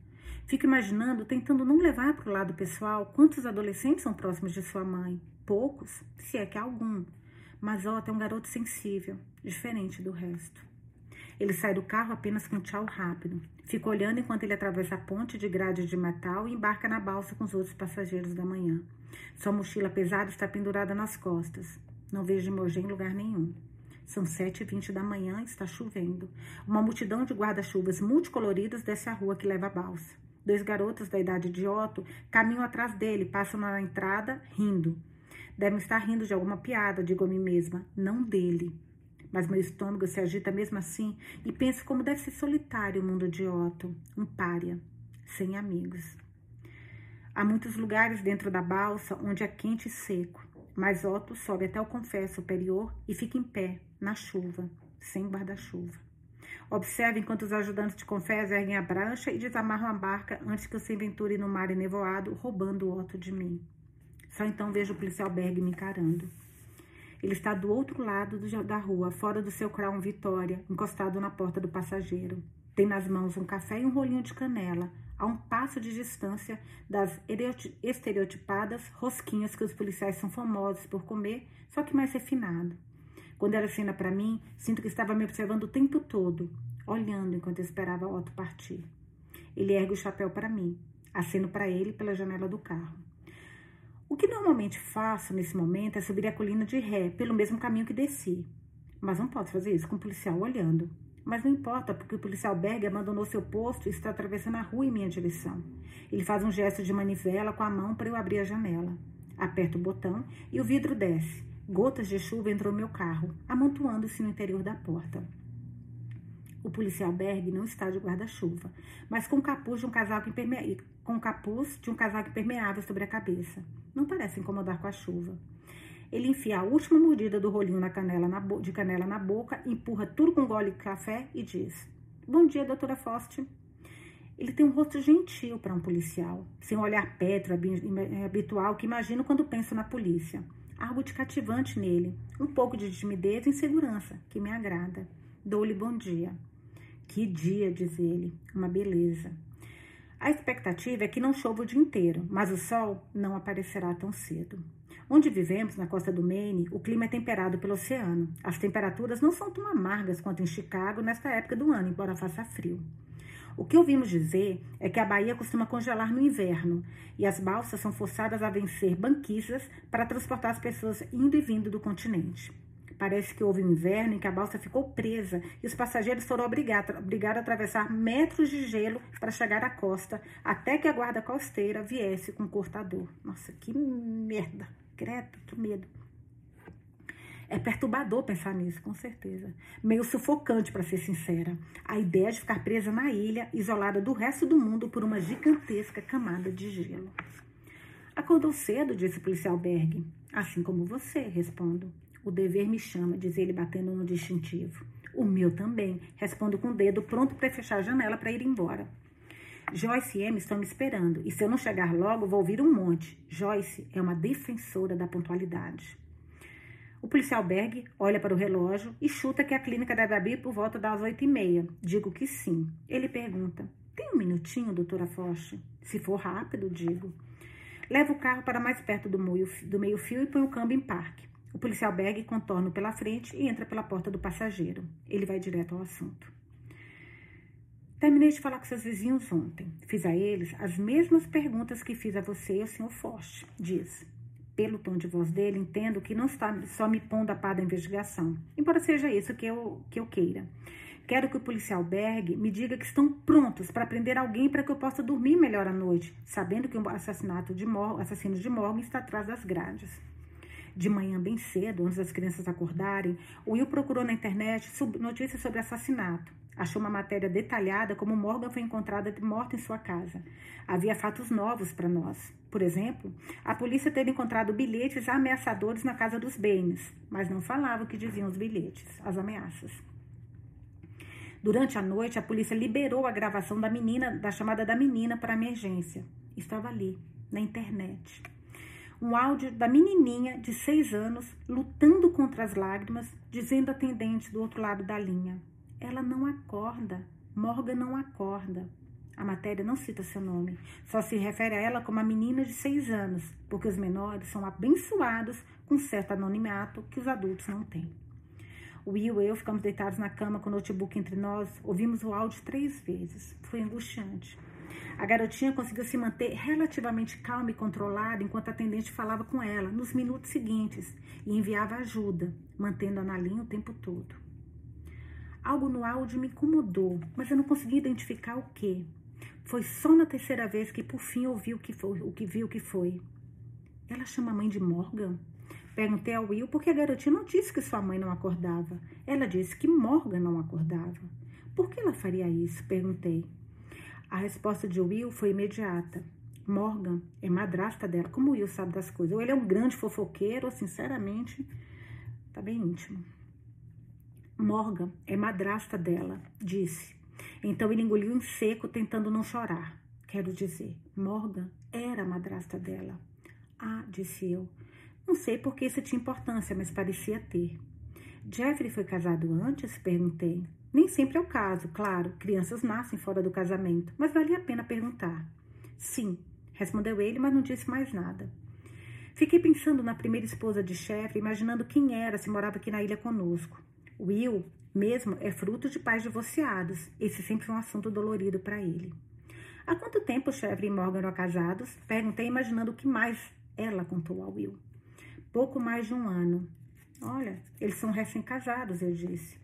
Fico imaginando, tentando não levar para o lado pessoal, quantos adolescentes são próximos de sua mãe. Poucos, se é que algum. Mas Otto é um garoto sensível, diferente do resto. Ele sai do carro apenas com um tchau rápido. Fica olhando enquanto ele atravessa a ponte de grade de metal e embarca na balsa com os outros passageiros da manhã. Sua mochila pesada está pendurada nas costas. Não vejo emoji em lugar nenhum. São sete e vinte da manhã e está chovendo. Uma multidão de guarda-chuvas multicoloridas desce a rua que leva a balsa. Dois garotos da idade de Otto caminham atrás dele, passam na entrada, rindo. Devem estar rindo de alguma piada, digo a mim mesma, não dele. Mas meu estômago se agita mesmo assim e penso como deve ser solitário o mundo de Otto, um pária, sem amigos. Há muitos lugares dentro da balsa onde é quente e seco, mas Otto sobe até o confesso superior e fica em pé, na chuva, sem guarda-chuva. Observe enquanto os ajudantes de confés erguem a prancha e desamarram a barca antes que eu se aventure no mar enevoado, roubando o Otto de mim. Só então vejo o policial Berg me encarando. Ele está do outro lado do, da rua, fora do seu Crown Vitória, encostado na porta do passageiro. Tem nas mãos um café e um rolinho de canela, a um passo de distância das estereotipadas rosquinhas que os policiais são famosos por comer, só que mais refinado. Quando ela acena para mim, sinto que estava me observando o tempo todo, olhando enquanto eu esperava Otto partir. Ele ergue o chapéu para mim, aceno para ele pela janela do carro. O que normalmente faço nesse momento é subir a colina de ré, pelo mesmo caminho que desci. Mas não posso fazer isso com o policial olhando. Mas não importa, porque o policial Berg abandonou seu posto e está atravessando a rua em minha direção. Ele faz um gesto de manivela com a mão para eu abrir a janela. Aperto o botão e o vidro desce. Gotas de chuva entrou no meu carro, amontoando-se no interior da porta. O policial Berg não está de guarda-chuva, mas com capuz de um casaco impermeável, com capuz de um casaco impermeável sobre a cabeça. Não parece incomodar com a chuva. Ele enfia a última mordida do rolinho na canela na de canela na boca, empurra tudo com um gole de café e diz: Bom dia, doutora Fost. Ele tem um rosto gentil para um policial, sem um olhar pétreo habitual que imagino quando penso na polícia algo de cativante nele, um pouco de timidez e insegurança, que me agrada. Dou-lhe bom dia. Que dia, diz ele, uma beleza. A expectativa é que não chova o dia inteiro, mas o sol não aparecerá tão cedo. Onde vivemos, na costa do Maine, o clima é temperado pelo oceano. As temperaturas não são tão amargas quanto em Chicago nesta época do ano, embora faça frio. O que ouvimos dizer é que a Bahia costuma congelar no inverno e as balsas são forçadas a vencer banquisas para transportar as pessoas indo e vindo do continente. Parece que houve inverno em que a balsa ficou presa e os passageiros foram obrigados, obrigados a atravessar metros de gelo para chegar à costa, até que a guarda costeira viesse com um cortador. Nossa, que merda! Credo, que medo. É perturbador pensar nisso, com certeza. Meio sufocante, para ser sincera. A ideia de ficar presa na ilha, isolada do resto do mundo por uma gigantesca camada de gelo. Acordou cedo, disse o policial Berg. Assim como você, respondo. O dever me chama, diz ele batendo no distintivo. O meu também, respondo com o dedo, pronto para fechar a janela para ir embora. Joyce e Emma estão me esperando, e se eu não chegar logo, vou ouvir um monte. Joyce é uma defensora da pontualidade. O policial Berg olha para o relógio e chuta que a clínica deve abrir por volta das oito e meia. Digo que sim. Ele pergunta: Tem um minutinho, doutora Foch? Se for rápido, digo. Leva o carro para mais perto do meio-fio meio e põe o câmbio em parque. O policial Berg contorna pela frente e entra pela porta do passageiro. Ele vai direto ao assunto. Terminei de falar com seus vizinhos ontem. Fiz a eles as mesmas perguntas que fiz a você e ao senhor Forte, diz. Pelo tom de voz dele, entendo que não está só me pondo a par da investigação, embora seja isso que eu, que eu queira. Quero que o policial Berg me diga que estão prontos para prender alguém para que eu possa dormir melhor à noite, sabendo que o assassinato de Mor assassino de Morgan está atrás das grades. De manhã bem cedo, antes das crianças acordarem, Will procurou na internet notícias sobre assassinato. Achou uma matéria detalhada como Morgan foi encontrada morta em sua casa. Havia fatos novos para nós. Por exemplo, a polícia ter encontrado bilhetes ameaçadores na casa dos Baines, mas não falava o que diziam os bilhetes, as ameaças. Durante a noite, a polícia liberou a gravação da menina, da chamada da menina para emergência. Estava ali, na internet um áudio da menininha de seis anos lutando contra as lágrimas, dizendo à atendente do outro lado da linha: Ela não acorda, Morgan não acorda. A matéria não cita seu nome, só se refere a ela como a menina de seis anos, porque os menores são abençoados com certo anonimato que os adultos não têm. Will e eu ficamos deitados na cama com o notebook entre nós, ouvimos o áudio três vezes. Foi angustiante. A garotinha conseguiu se manter relativamente calma e controlada enquanto a atendente falava com ela nos minutos seguintes e enviava ajuda, mantendo-a na linha o tempo todo. Algo no áudio me incomodou, mas eu não consegui identificar o que. Foi só na terceira vez que por fim ouvi o que foi, o que viu o que foi. Ela chama a mãe de Morgan? Perguntei ao Will porque a garotinha não disse que sua mãe não acordava. Ela disse que Morgan não acordava. Por que ela faria isso? Perguntei. A resposta de Will foi imediata. Morgan é madrasta dela. Como Will sabe das coisas? Ou ele é um grande fofoqueiro, ou sinceramente, tá bem íntimo. Morgan é madrasta dela, disse. Então ele engoliu em seco, tentando não chorar. Quero dizer, Morgan era a madrasta dela. Ah, disse eu. Não sei por que isso tinha importância, mas parecia ter. Jeffrey foi casado antes? Perguntei. Nem sempre é o caso, claro, crianças nascem fora do casamento, mas valia a pena perguntar. Sim, respondeu ele, mas não disse mais nada. Fiquei pensando na primeira esposa de chefe, imaginando quem era se morava aqui na ilha conosco. Will, mesmo, é fruto de pais divorciados. Esse sempre foi um assunto dolorido para ele. Há quanto tempo chefe e Morgan eram casados? Perguntei, imaginando o que mais ela contou ao Will. Pouco mais de um ano. Olha, eles são recém-casados, eu disse.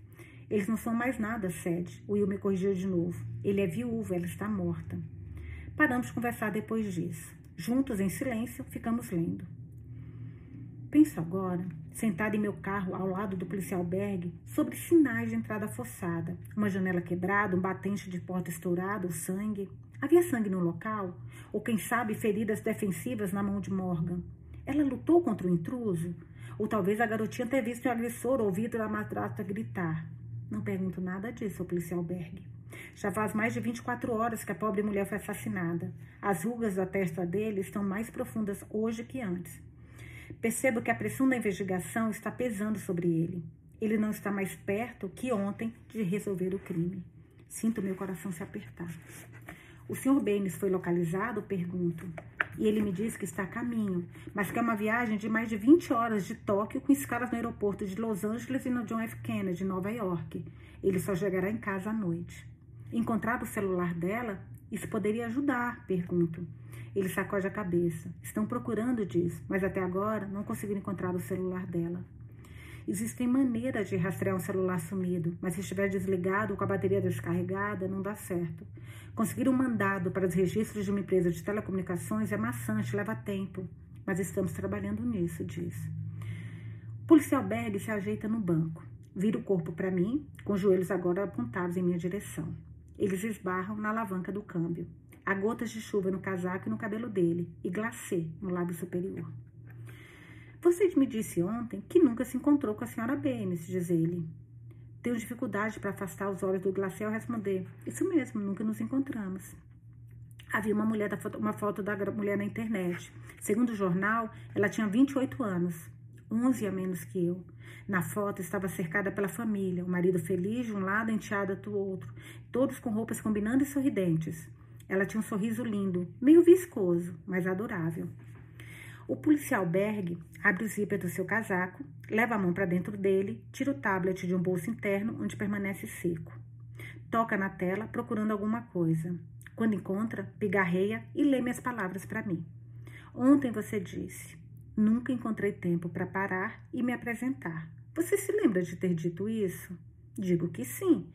Eles não são mais nada, Sede. Will me corrigiu de novo. Ele é viúvo, ela está morta. Paramos de conversar depois disso. Juntos, em silêncio, ficamos lendo. Penso agora, sentado em meu carro ao lado do policial Berg, sobre sinais de entrada forçada. Uma janela quebrada, um batente de porta estourado, sangue. Havia sangue no local? Ou quem sabe feridas defensivas na mão de Morgan? Ela lutou contra o intruso? Ou talvez a garotinha tenha visto o agressor ouvido a madrasta gritar. Não pergunto nada disso ao policial Berg. Já faz mais de 24 horas que a pobre mulher foi assassinada. As rugas da testa dele estão mais profundas hoje que antes. Percebo que a pressão da investigação está pesando sobre ele. Ele não está mais perto que ontem de resolver o crime. Sinto meu coração se apertar. O Sr. Baines foi localizado? Pergunto. e ele me diz que está a caminho, mas que é uma viagem de mais de 20 horas de Tóquio com escalas no aeroporto de Los Angeles e no John F. Kennedy, Nova York. Ele só chegará em casa à noite. Encontrar o celular dela? Isso poderia ajudar, pergunto. Ele sacode a cabeça. Estão procurando, diz, mas até agora não conseguiram encontrar o celular dela. Existem maneiras de rastrear um celular sumido, mas se estiver desligado ou com a bateria descarregada, não dá certo. Conseguir um mandado para os registros de uma empresa de telecomunicações é maçante, leva tempo, mas estamos trabalhando nisso, diz. O policial Berg se ajeita no banco, vira o corpo para mim, com os joelhos agora apontados em minha direção. Eles esbarram na alavanca do câmbio. Há gotas de chuva no casaco e no cabelo dele, e glacê no lábio superior. Você me disse ontem que nunca se encontrou com a senhora Benes, diz ele. Tenho dificuldade para afastar os olhos do glacê ao responder. Isso mesmo, nunca nos encontramos. Havia uma, mulher da foto, uma foto da mulher na internet. Segundo o jornal, ela tinha 28 anos, 11 a menos que eu. Na foto estava cercada pela família, o marido feliz de um lado, a enteada do outro, todos com roupas combinando e sorridentes. Ela tinha um sorriso lindo, meio viscoso, mas adorável. O policial Berg abre o zíper do seu casaco, leva a mão para dentro dele, tira o tablet de um bolso interno onde permanece seco. Toca na tela procurando alguma coisa. Quando encontra, pigarreia e lê minhas palavras para mim. Ontem você disse: Nunca encontrei tempo para parar e me apresentar. Você se lembra de ter dito isso? Digo que sim.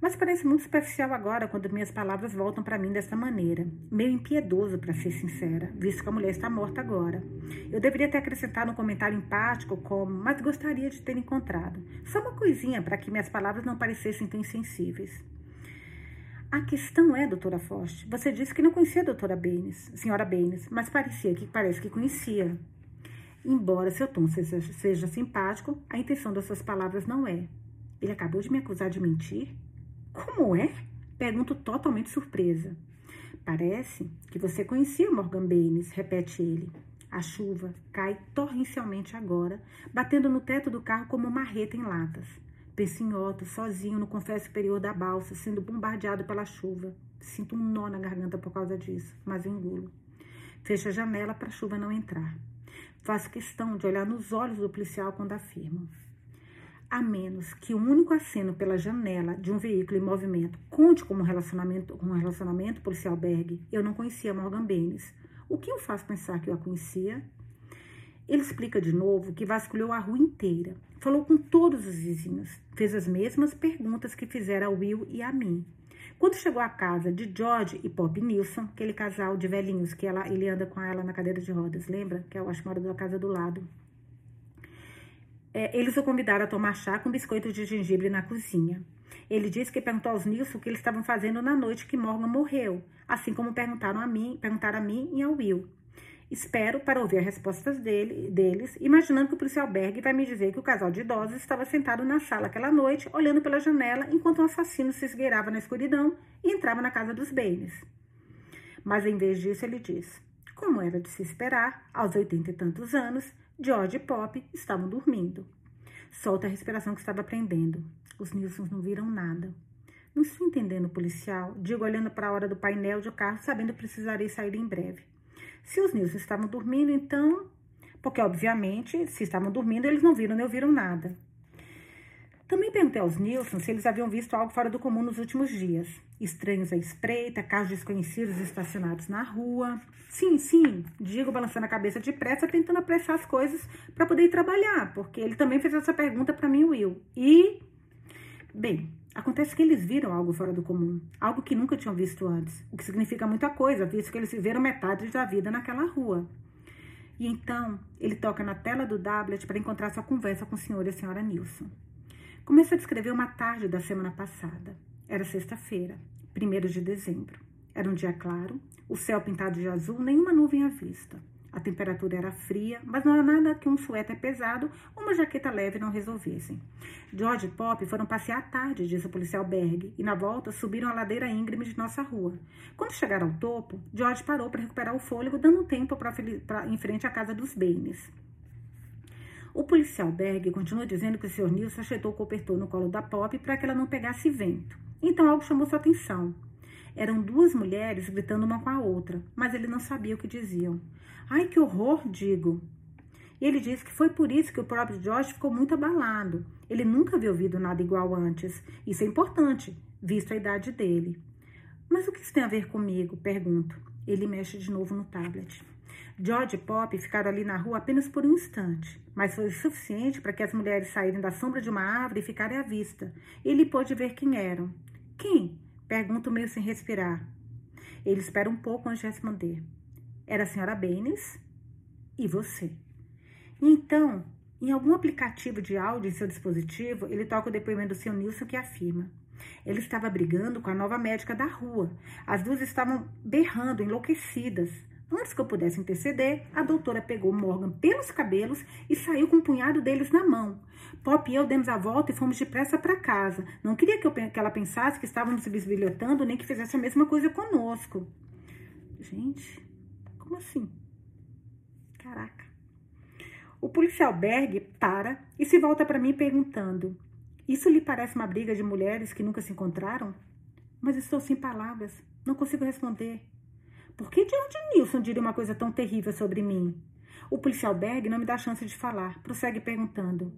Mas parece muito superficial agora quando minhas palavras voltam para mim dessa maneira. Meio impiedoso, para ser sincera, visto que a mulher está morta agora. Eu deveria ter acrescentado um comentário empático como, mas gostaria de ter encontrado. Só uma coisinha para que minhas palavras não parecessem tão insensíveis. A questão é, doutora Forte, você disse que não conhecia a doutora Benes, senhora Benes, mas parecia que parece que conhecia. Embora seu tom seja, seja simpático, a intenção das suas palavras não é. Ele acabou de me acusar de mentir? Como é? Pergunto totalmente surpresa. Parece que você conhecia Morgan Baines, repete ele. A chuva cai torrencialmente agora, batendo no teto do carro como uma marreta em latas. Penso em Otto, sozinho no confesso superior da balsa, sendo bombardeado pela chuva. Sinto um nó na garganta por causa disso, mas engulo. Fecho a janela para a chuva não entrar. Faço questão de olhar nos olhos do policial quando afirmo a menos que o único aceno pela janela de um veículo em movimento conte como relacionamento, um relacionamento policial Berg, eu não conhecia Morgan Baines. O que o faz pensar que eu a conhecia? Ele explica de novo que vasculhou a rua inteira, falou com todos os vizinhos, fez as mesmas perguntas que fizera a Will e a mim. Quando chegou à casa de George e Pop Nilsson, aquele casal de velhinhos que ela, ele anda com ela na cadeira de rodas, lembra? Que eu acho que mora da casa do lado é, eles o convidaram a tomar chá com biscoito de gengibre na cozinha. Ele disse que perguntou aos Nilson o que eles estavam fazendo na noite que Morgan morreu, assim como perguntaram a mim, perguntaram a mim e ao Will. Espero para ouvir as respostas dele, deles, imaginando que o policial Berg vai me dizer que o casal de idosos estava sentado na sala aquela noite, olhando pela janela, enquanto um assassino se esgueirava na escuridão e entrava na casa dos Baines. Mas em vez disso, ele diz: Como era de se esperar, aos oitenta e tantos anos, George e Pop estavam dormindo. Solta a respiração que estava prendendo. Os Nilsons não viram nada. Não estou entendendo, policial. Digo olhando para a hora do painel de carro, sabendo que precisarei sair em breve. Se os Nilsons estavam dormindo, então. Porque, obviamente, se estavam dormindo, eles não viram nem ouviram nada. Também perguntei aos Nilson se eles haviam visto algo fora do comum nos últimos dias. Estranhos à espreita, carros desconhecidos estacionados na rua. Sim, sim, digo balançando a cabeça depressa, tentando apressar as coisas para poder ir trabalhar, porque ele também fez essa pergunta para mim, Will. E, bem, acontece que eles viram algo fora do comum, algo que nunca tinham visto antes, o que significa muita coisa, visto que eles viveram metade da vida naquela rua. E então, ele toca na tela do tablet para encontrar sua conversa com o senhor e a senhora Nilson. Começa a descrever uma tarde da semana passada. Era sexta-feira, 1 de dezembro. Era um dia claro, o céu pintado de azul, nenhuma nuvem à vista. A temperatura era fria, mas não era nada que um suéter pesado ou uma jaqueta leve não resolvessem. George e Pop foram passear à tarde, disse o policial Berg, e na volta subiram a ladeira íngreme de nossa rua. Quando chegaram ao topo, George parou para recuperar o fôlego, dando tempo para em frente à casa dos Baines. O policial Berg continua dizendo que o Sr. Nilson achetou o cobertor no colo da Pop para que ela não pegasse vento. Então algo chamou sua atenção. Eram duas mulheres gritando uma com a outra, mas ele não sabia o que diziam. Ai, que horror, digo. Ele disse que foi por isso que o próprio George ficou muito abalado. Ele nunca havia ouvido nada igual antes. Isso é importante, visto a idade dele. Mas o que isso tem a ver comigo? Pergunto. Ele mexe de novo no tablet. George Pop ficaram ali na rua apenas por um instante, mas foi o suficiente para que as mulheres saírem da sombra de uma árvore e ficarem à vista. Ele pôde ver quem eram. Quem? Pergunto meio sem respirar. Ele espera um pouco antes de responder. Era a senhora Baines e você. Então, em algum aplicativo de áudio em seu dispositivo, ele toca o depoimento do seu Nilson que afirma. Ele estava brigando com a nova médica da rua. As duas estavam berrando, enlouquecidas. Antes que eu pudesse interceder, a doutora pegou Morgan pelos cabelos e saiu com um punhado deles na mão. Pop e eu demos a volta e fomos depressa para casa. Não queria que, eu, que ela pensasse que estávamos bisbilhotando nem que fizesse a mesma coisa conosco. Gente, como assim? Caraca. O policial Berg para e se volta para mim perguntando: Isso lhe parece uma briga de mulheres que nunca se encontraram? Mas estou sem palavras, não consigo responder. Por que George Nilson diria uma coisa tão terrível sobre mim? O policial Berg não me dá chance de falar, prossegue perguntando.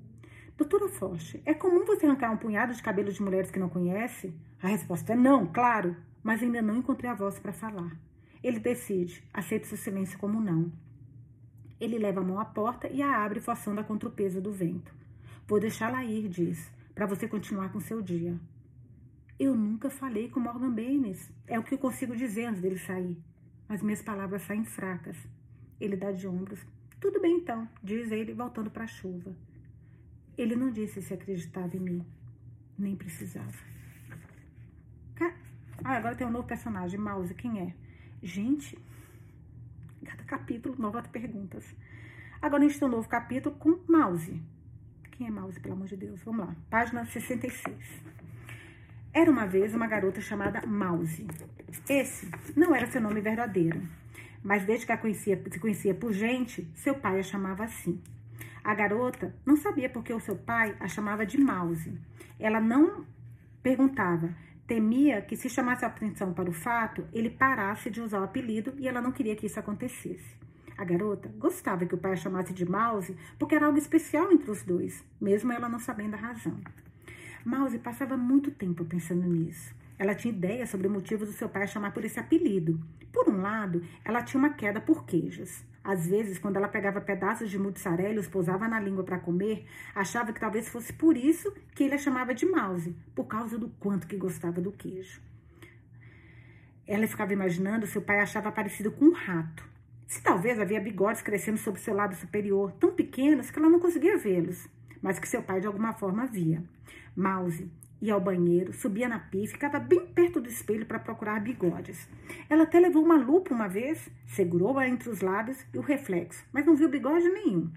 Doutora Forte, é comum você arrancar um punhado de cabelo de mulheres que não conhece? A resposta é não, claro, mas ainda não encontrei a voz para falar. Ele decide, aceita seu silêncio como não. Ele leva a mão à porta e a abre, forçando-a contra o peso do vento. Vou deixá-la ir, diz, para você continuar com seu dia. Eu nunca falei com Morgan Baines. É o que eu consigo dizer antes dele sair mas minhas palavras saem fracas. Ele dá de ombros. Tudo bem então, diz ele, voltando para a chuva. Ele não disse se acreditava em mim, nem precisava. Ah, agora tem um novo personagem, Mouse. Quem é? Gente, cada capítulo, novas perguntas. Agora a gente tem um novo capítulo com Mouse. Quem é Mouse, pelo amor de Deus? Vamos lá, página 66. Era uma vez uma garota chamada Mouse. Esse não era seu nome verdadeiro, mas desde que a conhecia, se conhecia por gente, seu pai a chamava assim. A garota não sabia por que o seu pai a chamava de Mouse. Ela não perguntava, temia que se chamasse a atenção para o fato, ele parasse de usar o apelido e ela não queria que isso acontecesse. A garota gostava que o pai a chamasse de Mouse porque era algo especial entre os dois, mesmo ela não sabendo a razão. Mouse passava muito tempo pensando nisso. Ela tinha ideia sobre o motivo do seu pai chamar por esse apelido. Por um lado, ela tinha uma queda por queijos. Às vezes, quando ela pegava pedaços de mussarela e os pousava na língua para comer, achava que talvez fosse por isso que ele a chamava de Mouse, por causa do quanto que gostava do queijo. Ela ficava imaginando se o pai achava parecido com um rato. Se talvez havia bigodes crescendo sobre seu lábio superior, tão pequenos que ela não conseguia vê-los, mas que seu pai de alguma forma via. Mouse ia ao banheiro, subia na pia e ficava bem perto do espelho para procurar bigodes. Ela até levou uma lupa uma vez, segurou-a entre os lábios e o reflexo, mas não viu bigode nenhum.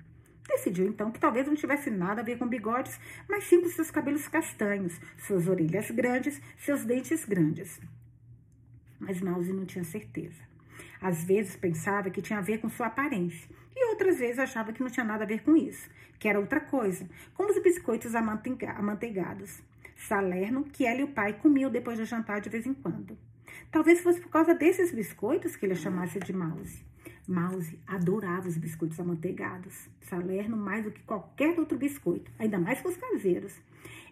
Decidiu então que talvez não tivesse nada a ver com bigodes, mas sim com seus cabelos castanhos, suas orelhas grandes, seus dentes grandes. Mas Mouse não tinha certeza. Às vezes pensava que tinha a ver com sua aparência, e outras vezes achava que não tinha nada a ver com isso, que era outra coisa, como os biscoitos amanteigados. Salerno, que ela e o pai comiam depois do jantar de vez em quando. Talvez fosse por causa desses biscoitos que ele a chamasse de Mouse. Mouse adorava os biscoitos amanteigados. Salerno mais do que qualquer outro biscoito, ainda mais que os caseiros.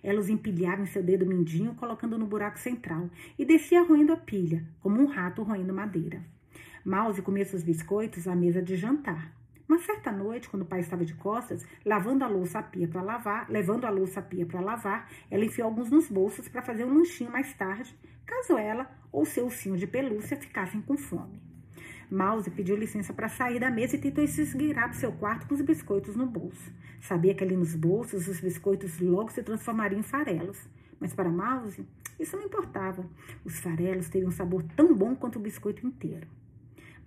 Ela os empilhava em seu dedo mindinho, colocando no buraco central, e descia roendo a pilha, como um rato roendo madeira. Mouse comia seus biscoitos à mesa de jantar. Uma certa noite, quando o pai estava de costas, lavando a louça à pia para lavar, levando a louça à pia para lavar, ela enfiou alguns nos bolsos para fazer um lanchinho mais tarde, caso ela ou seu ursinho de pelúcia ficassem com fome. Mouse pediu licença para sair da mesa e tentou se esgueirar do seu quarto com os biscoitos no bolso. Sabia que ali nos bolsos os biscoitos logo se transformariam em farelos. Mas para Mouse, isso não importava. Os farelos teriam um sabor tão bom quanto o biscoito inteiro.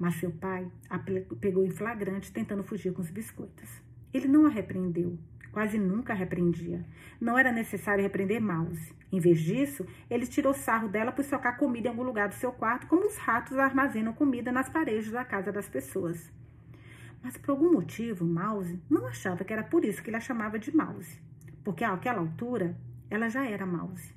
Mas seu pai a pegou em flagrante tentando fugir com os biscoitos. Ele não a repreendeu, quase nunca a repreendia. Não era necessário repreender Mouse. Em vez disso, ele tirou sarro dela por socar comida em algum lugar do seu quarto, como os ratos armazenam comida nas paredes da casa das pessoas. Mas por algum motivo, Mouse não achava que era por isso que ele a chamava de Mouse, porque àquela altura ela já era Mouse.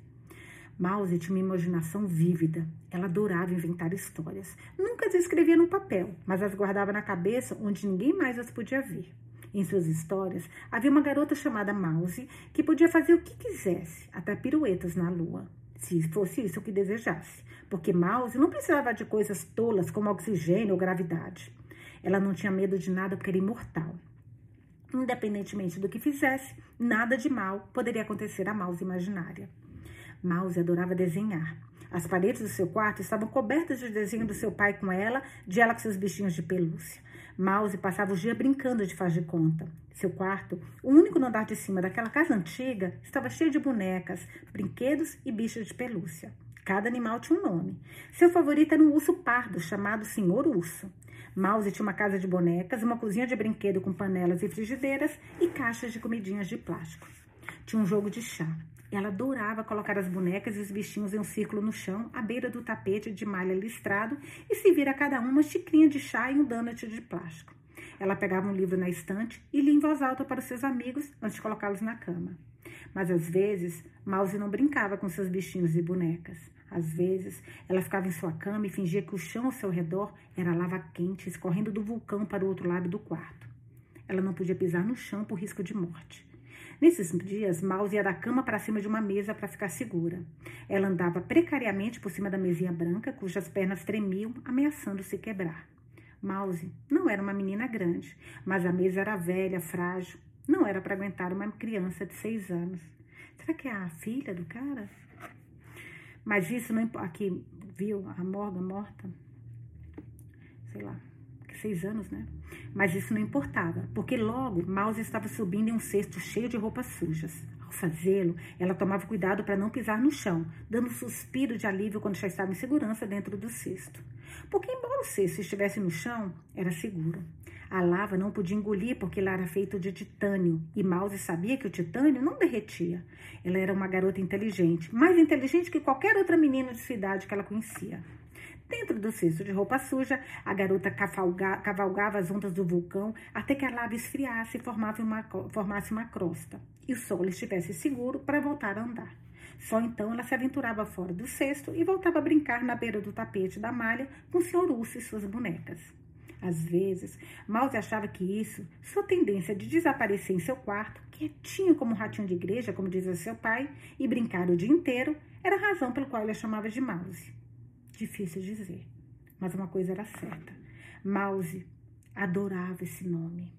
Mouse tinha uma imaginação vívida. Ela adorava inventar histórias. Nunca as escrevia no papel, mas as guardava na cabeça onde ninguém mais as podia ver. Em suas histórias, havia uma garota chamada Mouse que podia fazer o que quisesse, até piruetas na lua, se fosse isso que desejasse, porque Mouse não precisava de coisas tolas como oxigênio ou gravidade. Ela não tinha medo de nada porque era imortal. Independentemente do que fizesse, nada de mal poderia acontecer à Mouse imaginária. Mouse adorava desenhar. As paredes do seu quarto estavam cobertas de desenho do seu pai com ela, de ela com seus bichinhos de pelúcia. Mouse passava o dia brincando de faz de conta. Seu quarto, o único no andar de cima daquela casa antiga, estava cheio de bonecas, brinquedos e bichos de pelúcia. Cada animal tinha um nome. Seu favorito era um urso pardo, chamado Senhor Urso. Mouse tinha uma casa de bonecas, uma cozinha de brinquedo com panelas e frigideiras e caixas de comidinhas de plástico. Tinha um jogo de chá. Ela adorava colocar as bonecas e os bichinhos em um círculo no chão, à beira do tapete de malha listrado, e servir a cada um uma xicrinha de chá e um donut de plástico. Ela pegava um livro na estante e lia em voz alta para os seus amigos antes de colocá-los na cama. Mas às vezes, Mouse não brincava com seus bichinhos e bonecas. Às vezes, ela ficava em sua cama e fingia que o chão ao seu redor era lava quente, escorrendo do vulcão para o outro lado do quarto. Ela não podia pisar no chão por risco de morte. Nesses dias, Mouse ia da cama para cima de uma mesa para ficar segura. Ela andava precariamente por cima da mesinha branca, cujas pernas tremiam, ameaçando se quebrar. Mouse não era uma menina grande, mas a mesa era velha, frágil. Não era para aguentar uma criança de seis anos. Será que é a filha do cara? Mas isso não importa. Aqui, viu a Morgan morta? Sei lá, seis anos, né? Mas isso não importava, porque logo Mouse estava subindo em um cesto cheio de roupas sujas. Ao fazê-lo, ela tomava cuidado para não pisar no chão, dando um suspiro de alívio quando já estava em segurança dentro do cesto. Porque, embora o cesto estivesse no chão, era seguro. A lava não podia engolir porque ela era feita de titânio e Mouse sabia que o titânio não derretia. Ela era uma garota inteligente, mais inteligente que qualquer outra menina de cidade que ela conhecia. Dentro do cesto de roupa suja, a garota cavalgava as ondas do vulcão até que a lava esfriasse e formasse uma, formasse uma crosta, e o solo estivesse seguro para voltar a andar. Só então ela se aventurava fora do cesto e voltava a brincar na beira do tapete da malha com o Sr. Urso e suas bonecas. Às vezes, Mouse achava que isso, sua tendência de desaparecer em seu quarto, quietinho como um ratinho de igreja, como dizia seu pai, e brincar o dia inteiro, era a razão pela qual ele a chamava de Mouse. Difícil dizer, mas uma coisa era certa. Mouse adorava esse nome.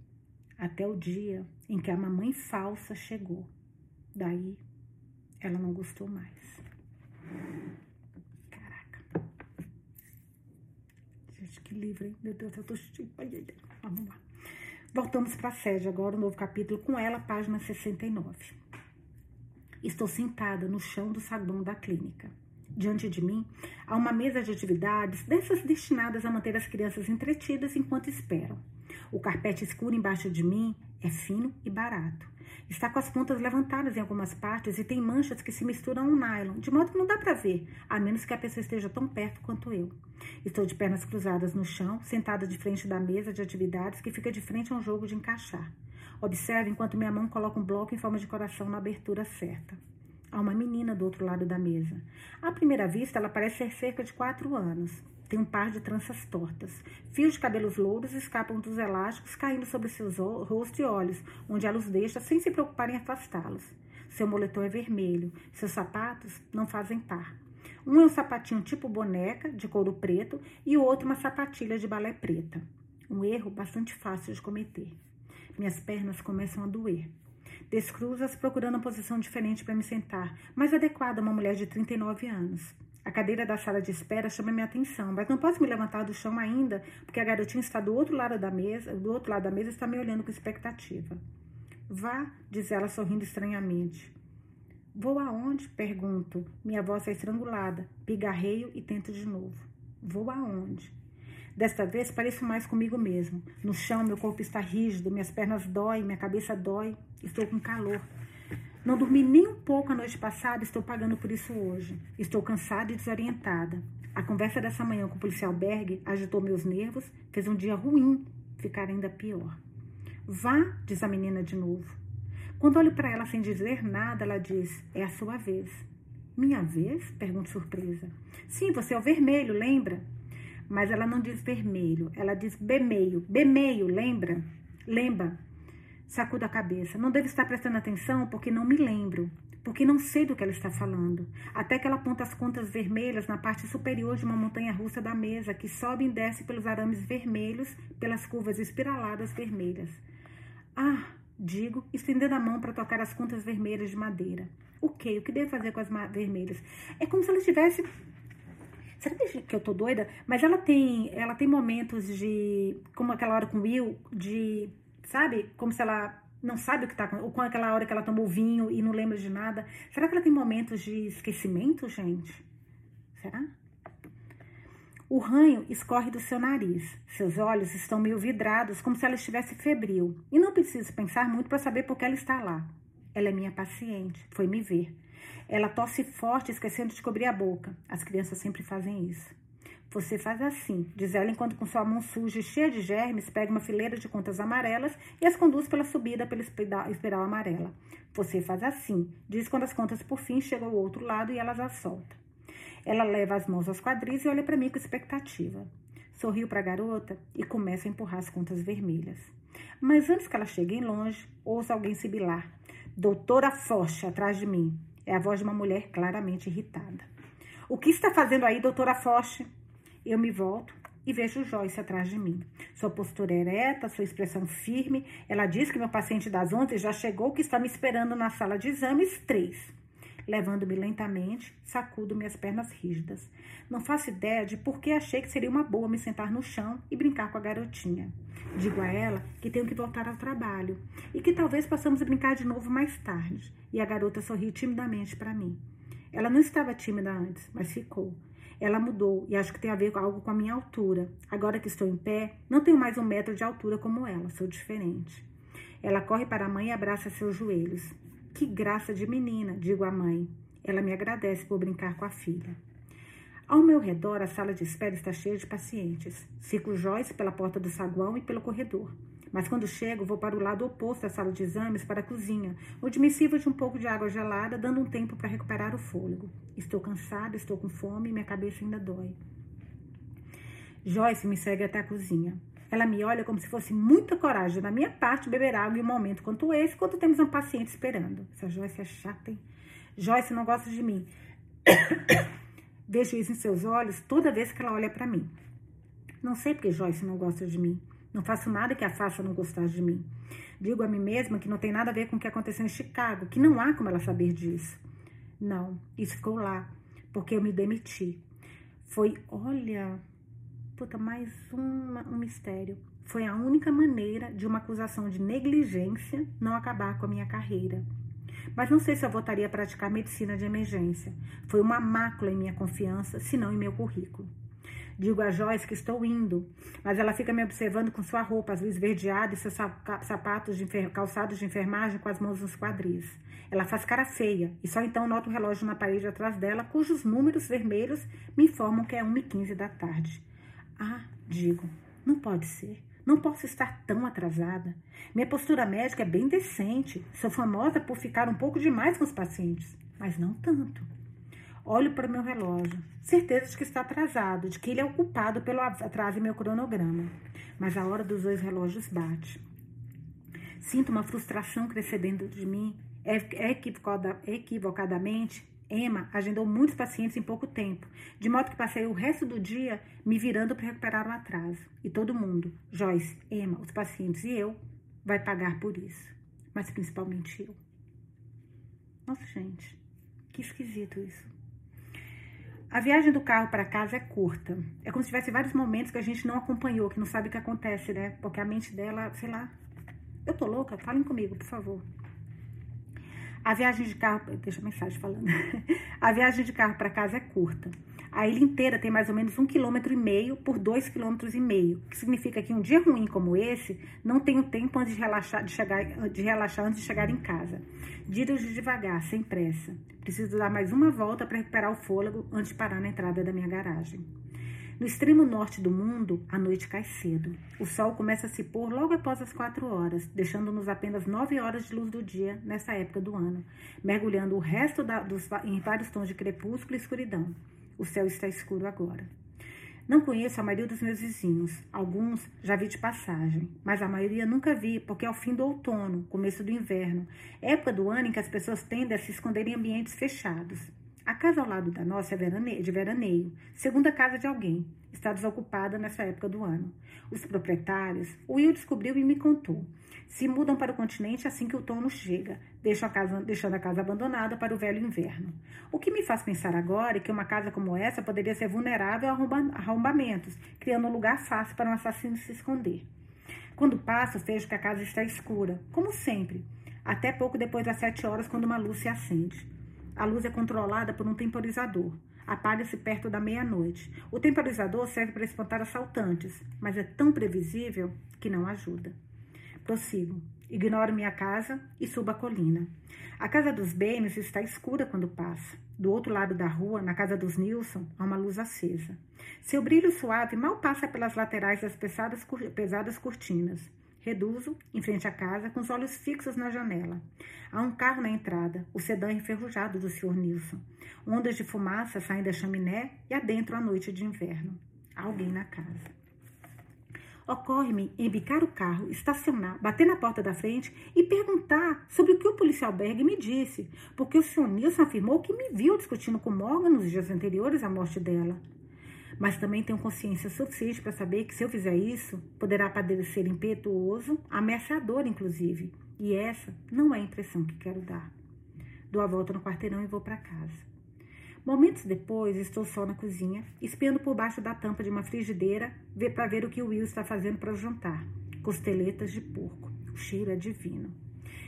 Até o dia em que a mamãe falsa chegou. Daí, ela não gostou mais. Caraca. Gente, que livro, hein? Meu Deus, eu tô... Vamos lá. Voltamos para a sede agora, um novo capítulo com ela, página 69. Estou sentada no chão do saguão da clínica. Diante de mim há uma mesa de atividades, dessas destinadas a manter as crianças entretidas enquanto esperam. O carpete escuro embaixo de mim é fino e barato. Está com as pontas levantadas em algumas partes e tem manchas que se misturam ao nylon, de modo que não dá para ver, a menos que a pessoa esteja tão perto quanto eu. Estou de pernas cruzadas no chão, sentada de frente da mesa de atividades que fica de frente a um jogo de encaixar. Observe enquanto minha mão coloca um bloco em forma de coração na abertura certa. Há uma menina do outro lado da mesa. À primeira vista, ela parece ser cerca de quatro anos. Tem um par de tranças tortas. Fios de cabelos louros escapam dos elásticos, caindo sobre seus rosto e olhos, onde ela os deixa sem se preocupar em afastá-los. Seu moletom é vermelho. Seus sapatos não fazem par. Um é um sapatinho tipo boneca, de couro preto, e o outro uma sapatilha de balé preta. Um erro bastante fácil de cometer. Minhas pernas começam a doer. Descruzas procurando uma posição diferente para me sentar, mais adequada a uma mulher de 39 anos. A cadeira da sala de espera chama minha atenção, mas não posso me levantar do chão ainda, porque a garotinha está do outro lado da mesa, do outro lado da mesa está me olhando com expectativa. Vá, diz ela sorrindo estranhamente. Vou aonde? Pergunto. Minha voz é estrangulada. Pigarreio e tento de novo. Vou aonde? Desta vez pareço mais comigo mesmo. No chão, meu corpo está rígido, minhas pernas doem, minha cabeça dói, estou com calor. Não dormi nem um pouco a noite passada, estou pagando por isso hoje. Estou cansada e desorientada. A conversa dessa manhã com o policial Berg agitou meus nervos, fez um dia ruim ficar ainda pior. Vá, diz a menina de novo. Quando olho para ela sem dizer nada, ela diz: É a sua vez. Minha vez? Pergunto surpresa. Sim, você é o vermelho, lembra? Mas ela não diz vermelho, ela diz bemeio. Bemeio, lembra? Lembra? Sacudo a cabeça. Não devo estar prestando atenção porque não me lembro porque não sei do que ela está falando. Até que ela aponta as contas vermelhas na parte superior de uma montanha russa da mesa, que sobe e desce pelos arames vermelhos, pelas curvas espiraladas vermelhas. Ah, digo, estendendo a mão para tocar as contas vermelhas de madeira. O que? O que devo fazer com as vermelhas? É como se ela estivesse Será que eu tô doida? Mas ela tem, ela tem momentos de, como aquela hora com o Will, de, sabe? Como se ela não sabe o que está ou com aquela hora que ela tomou vinho e não lembra de nada. Será que ela tem momentos de esquecimento, gente? Será? O ranho escorre do seu nariz. Seus olhos estão meio vidrados, como se ela estivesse febril. E não preciso pensar muito para saber por que ela está lá. Ela é minha paciente, foi me ver. Ela tosse forte, esquecendo de cobrir a boca. As crianças sempre fazem isso. Você faz assim, diz ela enquanto com sua mão suja e cheia de germes pega uma fileira de contas amarelas e as conduz pela subida pela espiral amarela. Você faz assim, diz quando as contas por fim chegam ao outro lado e elas as solta. Ela leva as mãos aos quadris e olha para mim com expectativa. Sorriu para a garota e começa a empurrar as contas vermelhas. Mas antes que ela chegue longe, ouço alguém sibilar. Doutora Forte, atrás de mim. É a voz de uma mulher claramente irritada. O que está fazendo aí, doutora Forte? Eu me volto e vejo Joyce atrás de mim. Sua postura ereta, sua expressão firme. Ela diz que meu paciente das 11 já chegou, que está me esperando na sala de exames 3. Levando-me lentamente, sacudo minhas pernas rígidas. Não faço ideia de por que achei que seria uma boa me sentar no chão e brincar com a garotinha. Digo a ela que tenho que voltar ao trabalho e que talvez possamos brincar de novo mais tarde. E a garota sorriu timidamente para mim. Ela não estava tímida antes, mas ficou. Ela mudou e acho que tem a ver com algo com a minha altura. Agora que estou em pé, não tenho mais um metro de altura como ela, sou diferente. Ela corre para a mãe e abraça seus joelhos. Que graça de menina, digo à mãe. Ela me agradece por brincar com a filha. Ao meu redor, a sala de espera está cheia de pacientes. Fico Joyce pela porta do saguão e pelo corredor. Mas quando chego, vou para o lado oposto da sala de exames, para a cozinha, onde me sirvo de um pouco de água gelada, dando um tempo para recuperar o fôlego. Estou cansada, estou com fome e minha cabeça ainda dói. Joyce me segue até a cozinha. Ela me olha como se fosse muita coragem da minha parte beber água em um momento quanto esse, quando temos um paciente esperando. Essa Joyce é chata, hein? Joyce não gosta de mim. Vejo isso em seus olhos toda vez que ela olha para mim. Não sei porque Joyce não gosta de mim. Não faço nada que a faça não gostar de mim. Digo a mim mesma que não tem nada a ver com o que aconteceu em Chicago, que não há como ela saber disso. Não, isso ficou lá, porque eu me demiti. Foi, olha, puta, mais uma, um mistério. Foi a única maneira de uma acusação de negligência não acabar com a minha carreira. Mas não sei se eu voltaria a praticar medicina de emergência. Foi uma mácula em minha confiança, se não em meu currículo. Digo a Joyce que estou indo, mas ela fica me observando com sua roupa azul esverdeada e seus sapatos de calçados de enfermagem com as mãos nos quadris. Ela faz cara feia e só então noto o relógio na parede atrás dela, cujos números vermelhos me informam que é 1h15 da tarde. Ah, digo, não pode ser. Não posso estar tão atrasada. Minha postura médica é bem decente. Sou famosa por ficar um pouco demais com os pacientes, mas não tanto. Olho para o meu relógio, certeza de que está atrasado, de que ele é o culpado pelo atraso em meu cronograma. Mas a hora dos dois relógios bate. Sinto uma frustração crescer dentro de mim. É, equivocada, equivocadamente, Emma agendou muitos pacientes em pouco tempo, de modo que passei o resto do dia me virando para recuperar o atraso. E todo mundo, Joyce, Emma, os pacientes e eu, vai pagar por isso. Mas principalmente eu. Nossa, gente, que esquisito isso. A viagem do carro para casa é curta. É como se tivesse vários momentos que a gente não acompanhou, que não sabe o que acontece, né? Porque a mente dela, sei lá. Eu tô louca? Falem comigo, por favor. A viagem de carro. Deixa a mensagem falando. a viagem de carro para casa é curta. A ilha inteira tem mais ou menos um quilômetro e meio por dois quilômetros e meio, que significa que um dia ruim como esse não tenho tempo antes de relaxar, de chegar, de relaxar antes de chegar em casa. Dirijo devagar, sem pressa. Preciso dar mais uma volta para recuperar o fôlego antes de parar na entrada da minha garagem. No extremo norte do mundo, a noite cai cedo. O sol começa a se pôr logo após as quatro horas, deixando-nos apenas nove horas de luz do dia nessa época do ano, mergulhando o resto da, dos, em vários tons de crepúsculo e escuridão. O céu está escuro agora. Não conheço a maioria dos meus vizinhos. Alguns já vi de passagem, mas a maioria nunca vi, porque é o fim do outono, começo do inverno, época do ano em que as pessoas tendem a se esconder em ambientes fechados. A casa ao lado da nossa é de veraneio, segunda casa de alguém. Está desocupada nessa época do ano. Os proprietários, o Will descobriu e me contou. Se mudam para o continente assim que o outono chega, deixam a casa, deixando a casa abandonada para o velho inverno. O que me faz pensar agora é que uma casa como essa poderia ser vulnerável a arrombamentos, criando um lugar fácil para um assassino se esconder. Quando passo, vejo que a casa está escura, como sempre, até pouco depois das sete horas, quando uma luz se acende. A luz é controlada por um temporizador. Apaga-se perto da meia-noite. O temporizador serve para espantar assaltantes, mas é tão previsível que não ajuda. Prossigo. Ignoro minha casa e subo a colina. A casa dos Baines está escura quando passo. Do outro lado da rua, na casa dos Nilson, há uma luz acesa. Seu brilho suave mal passa pelas laterais das pesadas, pesadas cortinas. Reduzo, em frente à casa, com os olhos fixos na janela. Há um carro na entrada, o sedã enferrujado do Sr. Nilson. Ondas de fumaça saem da chaminé e adentro a noite de inverno. Há alguém na casa. Ocorre-me embicar o carro, estacionar, bater na porta da frente e perguntar sobre o que o policial Berg me disse, porque o Sr. Nilson afirmou que me viu discutindo com Morgan nos dias anteriores à morte dela mas também tenho consciência suficiente para saber que se eu fizer isso, poderá padecer impetuoso, ameaçador, inclusive. E essa não é a impressão que quero dar. Dou a volta no quarteirão e vou para casa. Momentos depois, estou só na cozinha, espiando por baixo da tampa de uma frigideira para ver o que o Will está fazendo para o jantar. Costeletas de porco. O cheiro é divino.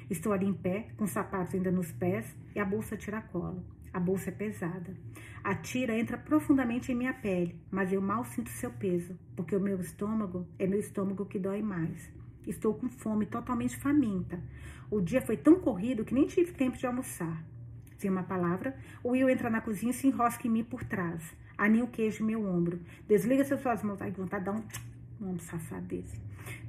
Estou ali em pé, com os sapatos ainda nos pés e a bolsa tiracolo. A bolsa é pesada. A tira entra profundamente em minha pele, mas eu mal sinto seu peso, porque o meu estômago é meu estômago que dói mais. Estou com fome, totalmente faminta. O dia foi tão corrido que nem tive tempo de almoçar. Sem uma palavra, o Will entra na cozinha e se enrosca em mim por trás. Aninha o queijo no meu ombro. Desliga suas mãos. Ai, vontade de dar um, um safado desse.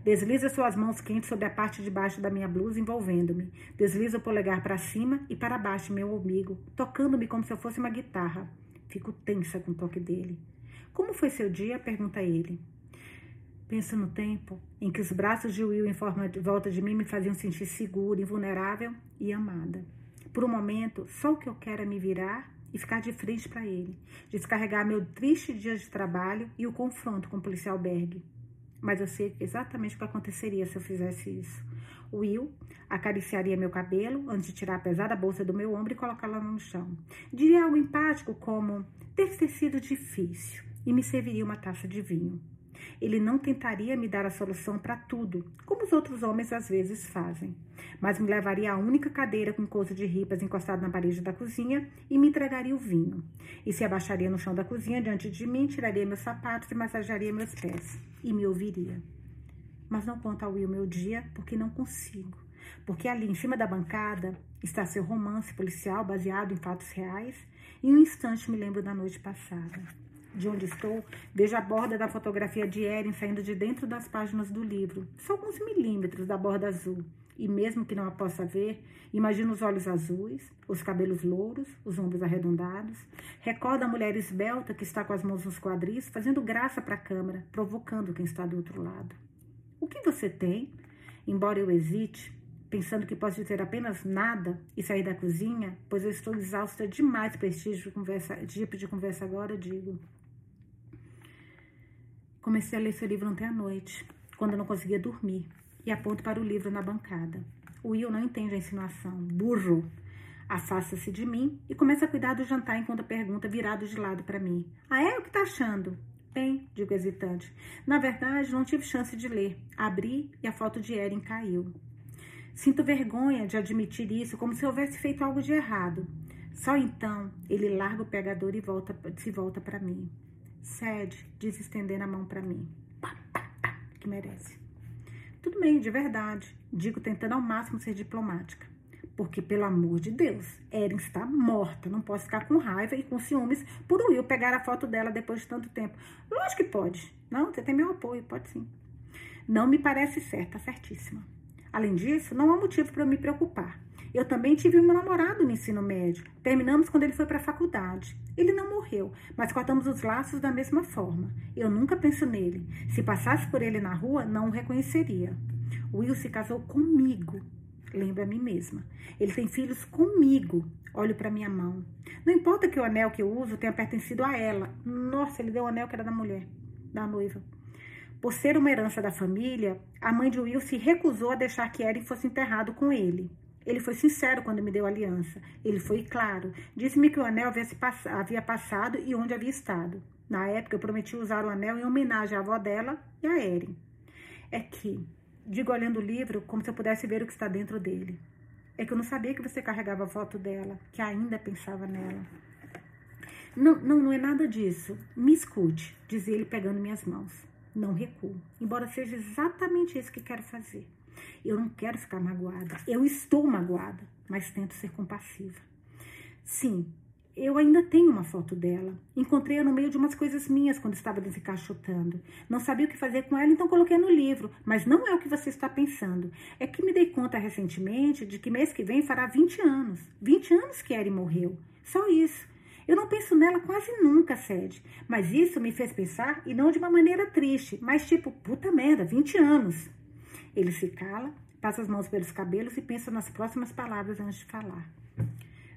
Desliza suas mãos quentes sobre a parte de baixo da minha blusa, envolvendo-me. Desliza o polegar para cima e para baixo, meu umbigo, tocando-me como se eu fosse uma guitarra. Fico tensa com o toque dele. Como foi seu dia? pergunta ele. Penso no tempo em que os braços de Will em forma de volta de mim me faziam sentir segura, invulnerável e amada. Por um momento, só o que eu quero é me virar e ficar de frente para ele, descarregar meu triste dia de trabalho e o confronto com o policial Berg. Mas eu sei exatamente o que aconteceria se eu fizesse isso. Will acariciaria meu cabelo antes de tirar a pesada bolsa do meu ombro e colocá-la no chão. Diria algo empático como: deve ter sido difícil, e me serviria uma taça de vinho. Ele não tentaria me dar a solução para tudo, como os outros homens às vezes fazem, mas me levaria à única cadeira com coisa de ripas encostada na parede da cozinha e me entregaria o vinho. E se abaixaria no chão da cozinha diante de mim, tiraria meus sapatos e massagearia meus pés. E me ouviria. Mas não conta ao Will meu dia, porque não consigo. Porque ali em cima da bancada está seu romance policial baseado em fatos reais, e um instante me lembro da noite passada de onde estou, vejo a borda da fotografia de Erin saindo de dentro das páginas do livro, só alguns milímetros da borda azul. E mesmo que não a possa ver, imagino os olhos azuis, os cabelos louros, os ombros arredondados. Recordo a mulher esbelta que está com as mãos nos quadris, fazendo graça para a câmera, provocando quem está do outro lado. O que você tem? Embora eu hesite, pensando que posso dizer apenas nada e sair da cozinha, pois eu estou exausta demais para esse tipo de conversa, tipo de conversa agora, digo. Comecei a ler seu livro ontem à noite, quando eu não conseguia dormir, e aponto para o livro na bancada. O Will não entende a insinuação. Burro! Afasta-se de mim e começa a cuidar do jantar enquanto pergunta, virado de lado para mim. Ah, é? O que tá achando? Bem, digo hesitante. Na verdade, não tive chance de ler. Abri e a foto de Erin caiu. Sinto vergonha de admitir isso, como se houvesse feito algo de errado. Só então ele larga o pegador e volta, se volta para mim. Cede, diz estendendo a mão para mim. Que merece. Tudo bem, de verdade. Digo tentando ao máximo ser diplomática. Porque, pelo amor de Deus, Erin está morta. Não posso ficar com raiva e com ciúmes por Will pegar a foto dela depois de tanto tempo. Lógico que pode. Não, você tem meu apoio, pode sim. Não me parece certa, certíssima. Além disso, não há motivo para me preocupar. Eu também tive um namorado no ensino médio. Terminamos quando ele foi para a faculdade. Ele não morreu, mas cortamos os laços da mesma forma. Eu nunca penso nele. Se passasse por ele na rua, não o reconheceria. Will se casou comigo. Lembro a mim mesma. Ele tem filhos comigo. Olho para minha mão. Não importa que o anel que eu uso tenha pertencido a ela. Nossa, ele deu o anel que era da mulher, da noiva. Por ser uma herança da família, a mãe de Will se recusou a deixar que Erin fosse enterrado com ele. Ele foi sincero quando me deu a aliança. Ele foi claro. Disse-me que o anel havia, pass havia passado e onde havia estado. Na época, eu prometi usar o anel em homenagem à avó dela e a Erin. É que, digo olhando o livro, como se eu pudesse ver o que está dentro dele. É que eu não sabia que você carregava a foto dela, que ainda pensava nela. Não, não, não é nada disso. Me escute, dizia ele pegando minhas mãos não recuo, embora seja exatamente isso que quero fazer. Eu não quero ficar magoada, eu estou magoada, mas tento ser compassiva. Sim, eu ainda tenho uma foto dela. Encontrei-a no meio de umas coisas minhas quando estava desencaixotando. Não sabia o que fazer com ela, então coloquei no livro. Mas não é o que você está pensando. É que me dei conta recentemente de que mês que vem fará 20 anos. 20 anos que Eri morreu. Só isso. Eu não penso nela quase nunca, Sede. Mas isso me fez pensar, e não de uma maneira triste, mas tipo, puta merda, 20 anos. Ele se cala, passa as mãos pelos cabelos e pensa nas próximas palavras antes de falar.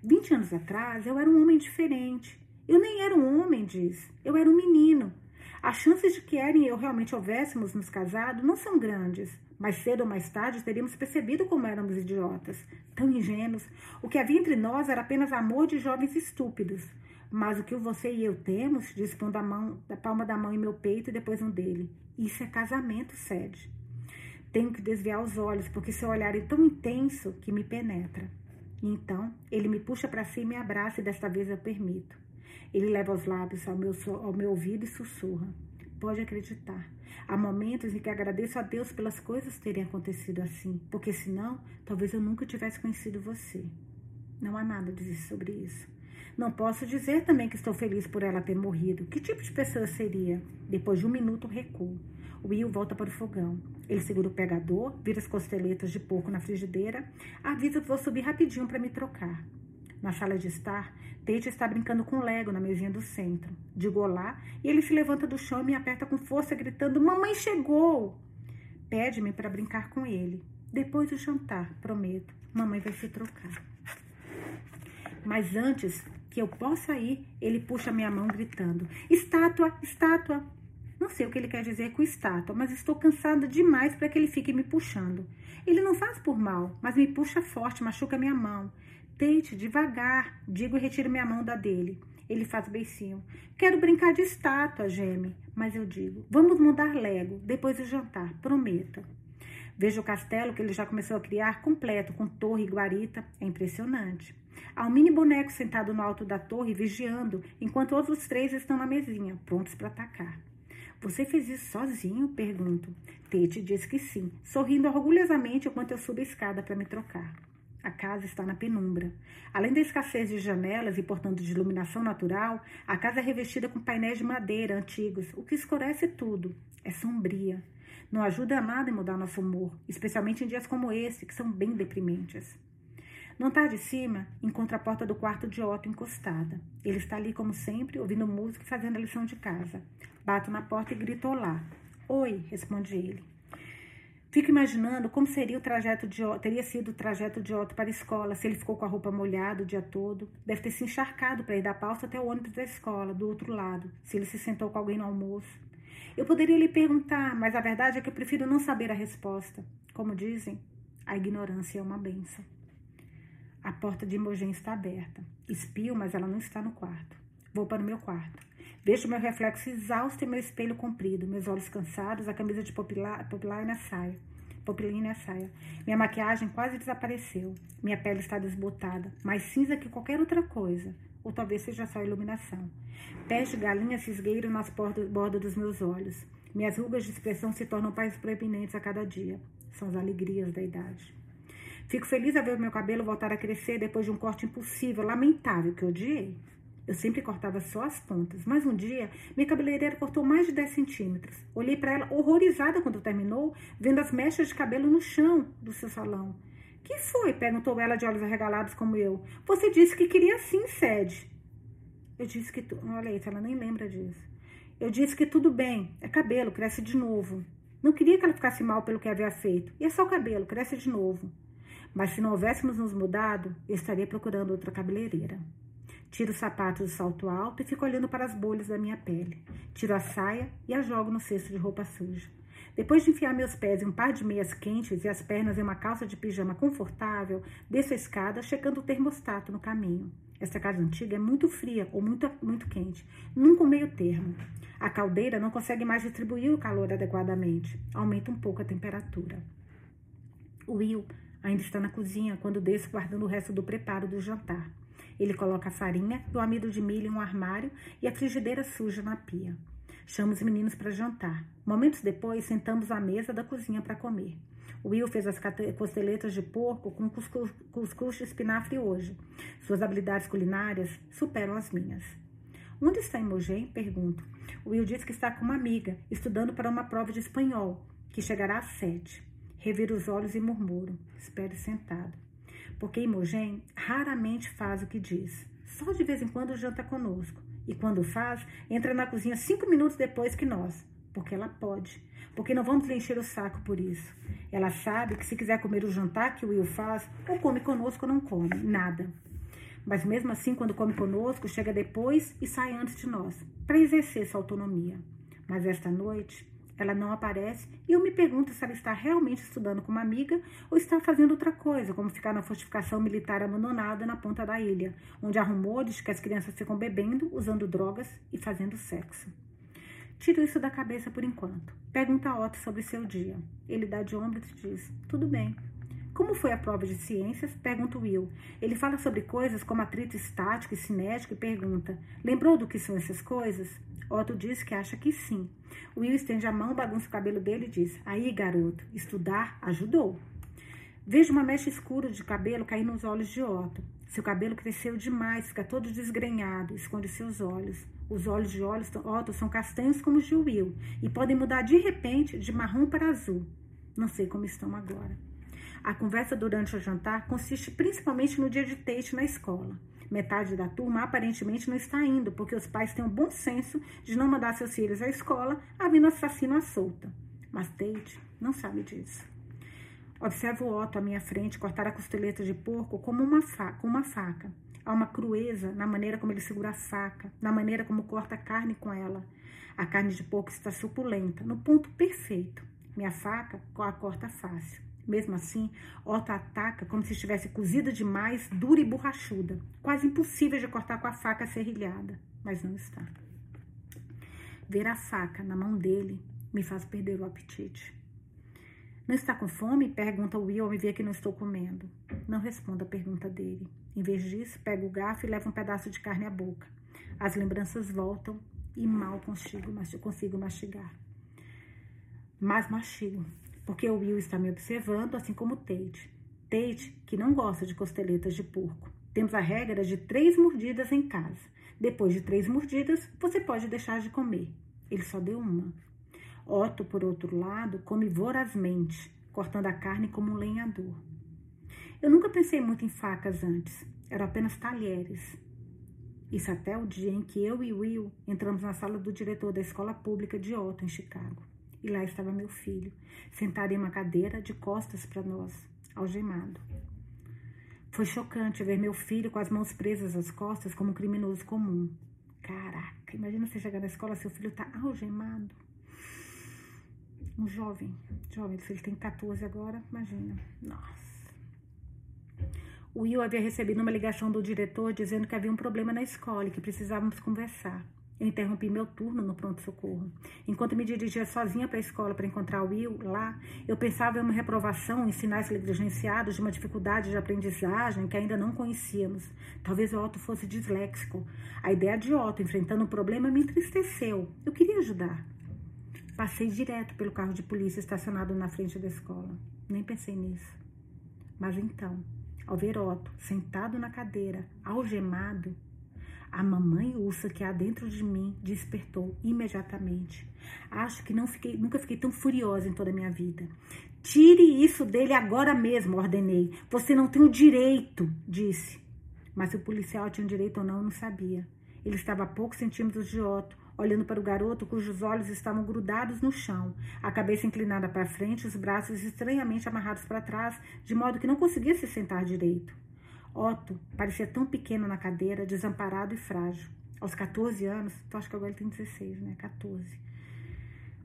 20 anos atrás, eu era um homem diferente. Eu nem era um homem, diz. Eu era um menino. As chances de que Erin e eu realmente houvéssemos nos casado não são grandes. Mais cedo ou mais tarde teríamos percebido como éramos idiotas, tão ingênuos. O que havia entre nós era apenas amor de jovens estúpidos. Mas o que você e eu temos, disse pondo a mão, da palma da mão em meu peito e depois um dele. Isso é casamento, Sede. Tenho que desviar os olhos, porque seu olhar é tão intenso que me penetra. então, ele me puxa para si e me abraça, e desta vez eu permito. Ele leva os lábios ao meu, ao meu ouvido e sussurra. Pode acreditar. Há momentos em que agradeço a Deus pelas coisas terem acontecido assim, porque senão talvez eu nunca tivesse conhecido você. Não há nada a dizer sobre isso. Não posso dizer também que estou feliz por ela ter morrido. Que tipo de pessoa seria? Depois de um minuto, recuo. Will volta para o fogão. Ele segura o pegador, vira as costeletas de porco na frigideira, avisa que vou subir rapidinho para me trocar. Na sala de estar, Tate está brincando com Lego na mesinha do centro. Digo olá e ele se levanta do chão e me aperta com força, gritando: Mamãe chegou! Pede-me para brincar com ele. Depois do jantar, prometo, mamãe vai se trocar. Mas antes que eu possa ir, ele puxa minha mão gritando: Estátua, estátua! Não sei o que ele quer dizer com estátua, mas estou cansada demais para que ele fique me puxando. Ele não faz por mal, mas me puxa forte, machuca minha mão. Tente, devagar, digo e retiro minha mão da dele. Ele faz beicinho. Quero brincar de estátua, geme. Mas eu digo, vamos mudar Lego, depois do jantar, prometa. Vejo o castelo que ele já começou a criar completo, com torre e guarita. É impressionante. Há um mini boneco sentado no alto da torre, vigiando, enquanto outros três estão na mesinha, prontos para atacar. Você fez isso sozinho? Pergunto. Tete diz que sim, sorrindo orgulhosamente enquanto eu subo a escada para me trocar. A casa está na penumbra. Além da escassez de janelas e, portanto, de iluminação natural, a casa é revestida com painéis de madeira antigos, o que escurece tudo. É sombria. Não ajuda a nada em mudar nosso humor, especialmente em dias como esse, que são bem deprimentes. No andar de cima, encontro a porta do quarto de Otto encostada. Ele está ali, como sempre, ouvindo música e fazendo a lição de casa. Bato na porta e grito olá. Oi, responde ele. Fico imaginando como seria o trajeto de teria sido o trajeto de Otto para a escola, se ele ficou com a roupa molhada o dia todo. Deve ter se encharcado para ir da pausa até o ônibus da escola, do outro lado, se ele se sentou com alguém no almoço. Eu poderia lhe perguntar, mas a verdade é que eu prefiro não saber a resposta. Como dizem, a ignorância é uma benção. A porta de Imogen está aberta. Espio, mas ela não está no quarto. Vou para o meu quarto. Vejo meu reflexo exausto em meu espelho comprido, meus olhos cansados, a camisa de popular na saia. Popilina na saia. Minha maquiagem quase desapareceu. Minha pele está desbotada, mais cinza que qualquer outra coisa. Ou talvez seja só iluminação. Pés de galinha cisgueiram nas bordas dos meus olhos. Minhas rugas de expressão se tornam mais proeminentes a cada dia. São as alegrias da idade. Fico feliz a ver meu cabelo voltar a crescer depois de um corte impossível, lamentável, que odiei. Eu sempre cortava só as pontas, mas um dia minha cabeleireira cortou mais de 10 centímetros. Olhei para ela horrorizada quando terminou, vendo as mechas de cabelo no chão do seu salão. Que foi? perguntou ela de olhos arregalados como eu. Você disse que queria sim, Sede. Eu disse que. Tu... Olha isso, ela nem lembra disso. Eu disse que tudo bem, é cabelo, cresce de novo. Não queria que ela ficasse mal pelo que havia feito. E é só o cabelo, cresce de novo. Mas se não houvéssemos nos mudado, eu estaria procurando outra cabeleireira. Tiro os sapatos do salto alto e fico olhando para as bolhas da minha pele. Tiro a saia e a jogo no cesto de roupa suja. Depois de enfiar meus pés em um par de meias quentes e as pernas em uma calça de pijama confortável, desço a escada, checando o termostato no caminho. Esta casa antiga é muito fria ou muito, muito quente, nunca um meio termo. A caldeira não consegue mais distribuir o calor adequadamente, aumenta um pouco a temperatura. O Will Ainda está na cozinha quando desço guardando o resto do preparo do jantar. Ele coloca a farinha e o amido de milho em um armário e a frigideira suja na pia. Chama os meninos para jantar. Momentos depois, sentamos à mesa da cozinha para comer. Will fez as costeletas de porco com cuscuz de espinafre hoje. Suas habilidades culinárias superam as minhas. Onde está Imogen? Pergunto. Will diz que está com uma amiga, estudando para uma prova de espanhol, que chegará às sete. Reviro os olhos e murmuro. Espere sentado. Porque Imogen raramente faz o que diz. Só de vez em quando janta conosco. E quando faz, entra na cozinha cinco minutos depois que nós. Porque ela pode. Porque não vamos encher o saco por isso. Ela sabe que se quiser comer o jantar que o Will faz, ou come conosco ou não come. Nada. Mas mesmo assim, quando come conosco, chega depois e sai antes de nós, para exercer sua autonomia. Mas esta noite, ela não aparece e eu me pergunto se ela está realmente estudando com uma amiga ou está fazendo outra coisa, como ficar na fortificação militar abandonada na ponta da ilha, onde há rumores que as crianças ficam bebendo, usando drogas e fazendo sexo. Tiro isso da cabeça por enquanto. Pergunta a Otto sobre seu dia. Ele dá de ombros e diz: Tudo bem. Como foi a prova de ciências? Pergunta Will. Ele fala sobre coisas como atrito estático e cinético e pergunta: Lembrou do que são essas coisas? Otto diz que acha que sim. Will estende a mão, bagunça o cabelo dele e diz: Aí, garoto, estudar ajudou. Vejo uma mecha escura de cabelo cair nos olhos de Otto. Seu cabelo cresceu demais, fica todo desgrenhado, esconde seus olhos. Os olhos de Otto são castanhos como os de Will e podem mudar de repente de marrom para azul. Não sei como estão agora. A conversa durante o jantar consiste principalmente no dia de Tate na escola. Metade da turma aparentemente não está indo, porque os pais têm o bom senso de não mandar seus filhos à escola, havendo assassino à solta. Mas Tate não sabe disso. Observo Otto à minha frente cortar a costeleta de porco como uma faca, com uma faca. Há uma crueza na maneira como ele segura a faca, na maneira como corta a carne com ela. A carne de porco está suculenta, no ponto perfeito. Minha faca a corta fácil. Mesmo assim, Otto ataca como se estivesse cozida demais, dura e borrachuda, quase impossível de cortar com a faca serrilhada, mas não está. Ver a faca na mão dele me faz perder o apetite. Não está com fome? Pergunta Will ao me ver que não estou comendo. Não respondo a pergunta dele. Em vez disso, pego o garfo e levo um pedaço de carne à boca. As lembranças voltam e mal consigo, mas consigo mastigar. Mas mastigo porque o Will está me observando, assim como Tate. Tate, que não gosta de costeletas de porco. Temos a regra de três mordidas em casa. Depois de três mordidas, você pode deixar de comer. Ele só deu uma. Otto, por outro lado, come vorazmente, cortando a carne como um lenhador. Eu nunca pensei muito em facas antes, eram apenas talheres. Isso até o dia em que eu e Will entramos na sala do diretor da escola pública de Otto, em Chicago e lá estava meu filho, sentado em uma cadeira de costas para nós, algemado. Foi chocante ver meu filho com as mãos presas às costas como um criminoso comum. Caraca, imagina você chegar na escola, seu filho tá algemado. Um jovem, jovem, se ele tem 14 agora, imagina. Nossa. O Will havia recebido uma ligação do diretor dizendo que havia um problema na escola e que precisávamos conversar. Eu interrompi meu turno no pronto-socorro. Enquanto me dirigia sozinha para a escola para encontrar Will lá, eu pensava em uma reprovação, em sinais negligenciados de uma dificuldade de aprendizagem que ainda não conhecíamos. Talvez o Otto fosse disléxico. A ideia de Otto enfrentando um problema me entristeceu. Eu queria ajudar. Passei direto pelo carro de polícia estacionado na frente da escola. Nem pensei nisso. Mas então, ao ver Otto sentado na cadeira, algemado, a mamãe ursa que há dentro de mim despertou imediatamente. Acho que não fiquei, nunca fiquei tão furiosa em toda a minha vida. Tire isso dele agora mesmo, ordenei. Você não tem o direito, disse. Mas se o policial tinha direito ou não, eu não sabia. Ele estava a poucos centímetros de Otto, olhando para o garoto cujos olhos estavam grudados no chão, a cabeça inclinada para frente, os braços estranhamente amarrados para trás, de modo que não conseguia se sentar direito. Otto parecia tão pequeno na cadeira, desamparado e frágil. Aos 14 anos, tu acho que agora ele tem 16, né? 14.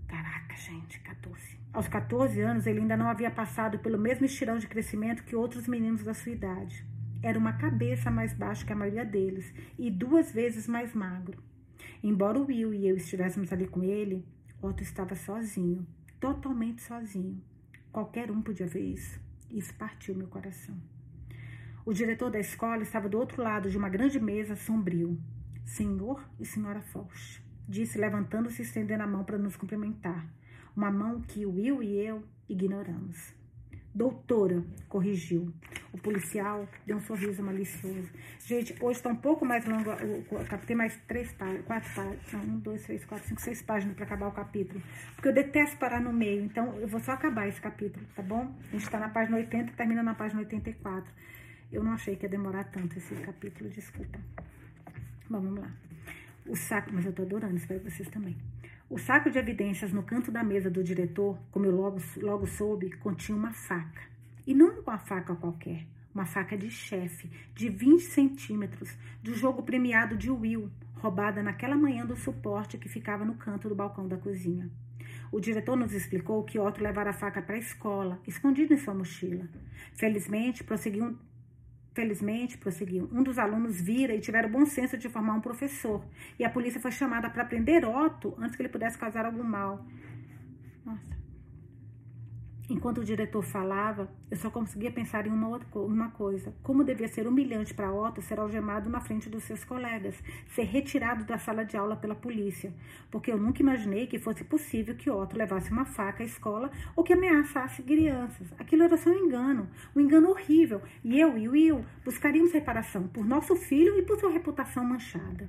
Caraca, gente, 14. Aos 14 anos, ele ainda não havia passado pelo mesmo estirão de crescimento que outros meninos da sua idade. Era uma cabeça mais baixa que a maioria deles e duas vezes mais magro. Embora o Will e eu estivéssemos ali com ele, Otto estava sozinho, totalmente sozinho. Qualquer um podia ver isso. Isso partiu meu coração. O diretor da escola estava do outro lado de uma grande mesa sombrio. Senhor e senhora Foch, disse levantando-se e estendendo a mão para nos cumprimentar. Uma mão que Will e eu ignoramos. Doutora, corrigiu. O policial deu um sorriso malicioso. Gente, hoje está um pouco mais longo. Tem mais três páginas, quatro páginas. um, dois, três, quatro, cinco, seis páginas para acabar o capítulo. Porque eu detesto parar no meio. Então, eu vou só acabar esse capítulo, tá bom? A gente está na página 80 e termina na página 84. Eu não achei que ia demorar tanto esse capítulo, desculpa. Bom, vamos lá. O saco, mas eu tô adorando, espero vocês também. O saco de evidências no canto da mesa do diretor, como eu logo, logo soube, continha uma faca. E não uma faca qualquer, uma faca de chefe, de 20 centímetros, do jogo premiado de Will, roubada naquela manhã do suporte que ficava no canto do balcão da cozinha. O diretor nos explicou que Otto levara a faca para a escola, escondida em sua mochila. Felizmente, prosseguiu Felizmente, prosseguiu, um dos alunos vira e tiveram o bom senso de formar um professor. E a polícia foi chamada para prender Otto antes que ele pudesse causar algum mal. Nossa. Enquanto o diretor falava, eu só conseguia pensar em uma, outra, uma coisa. Como devia ser humilhante para Otto ser algemado na frente dos seus colegas, ser retirado da sala de aula pela polícia. Porque eu nunca imaginei que fosse possível que Otto levasse uma faca à escola ou que ameaçasse crianças. Aquilo era só um engano, um engano horrível. E eu e Will buscaríamos reparação por nosso filho e por sua reputação manchada.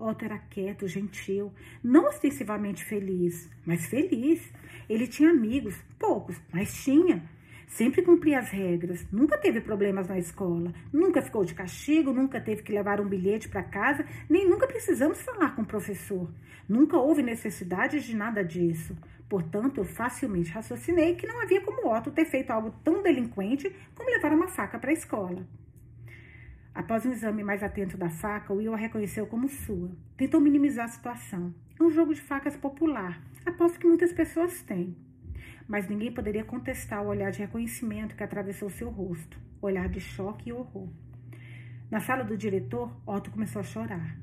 Otto era quieto, gentil, não ostensivamente feliz, mas feliz. Ele tinha amigos, poucos, mas tinha. Sempre cumpria as regras, nunca teve problemas na escola, nunca ficou de castigo, nunca teve que levar um bilhete para casa, nem nunca precisamos falar com o professor. Nunca houve necessidade de nada disso. Portanto, eu facilmente raciocinei que não havia como Otto ter feito algo tão delinquente como levar uma faca para a escola. Após um exame mais atento da faca, Will a reconheceu como sua. Tentou minimizar a situação. É um jogo de facas popular. Aposto que muitas pessoas têm. Mas ninguém poderia contestar o olhar de reconhecimento que atravessou seu rosto. Olhar de choque e horror. Na sala do diretor, Otto começou a chorar.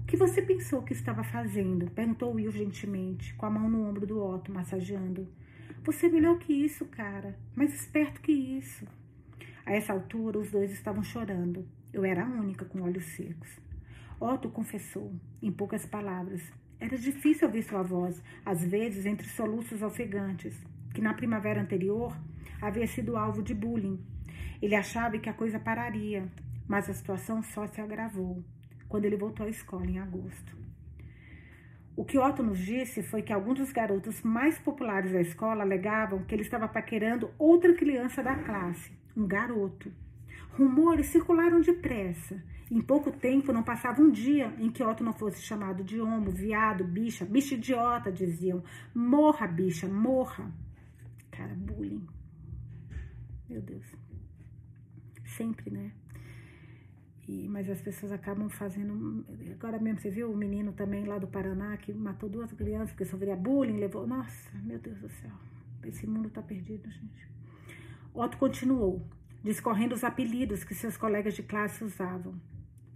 O que você pensou que estava fazendo? Perguntou Will gentilmente, com a mão no ombro do Otto, massageando. Você é melhor que isso, cara. Mais esperto que isso. A essa altura, os dois estavam chorando. Eu era a única com olhos secos. Otto confessou, em poucas palavras. Era difícil ouvir sua voz, às vezes entre soluços ofegantes, que na primavera anterior havia sido alvo de bullying. Ele achava que a coisa pararia, mas a situação só se agravou quando ele voltou à escola em agosto. O que Otto nos disse foi que alguns dos garotos mais populares da escola alegavam que ele estava paquerando outra criança da classe, um garoto. Rumores circularam depressa. Em pouco tempo, não passava um dia em que Otto não fosse chamado de homo, viado, bicha, bicha idiota, diziam. Morra, bicha, morra. Cara, bullying. Meu Deus. Sempre, né? E, mas as pessoas acabam fazendo. Agora mesmo, você viu o menino também lá do Paraná que matou duas crianças porque sofria bullying, levou. Nossa, meu Deus do céu. Esse mundo tá perdido, gente. Otto continuou discorrendo os apelidos que seus colegas de classe usavam.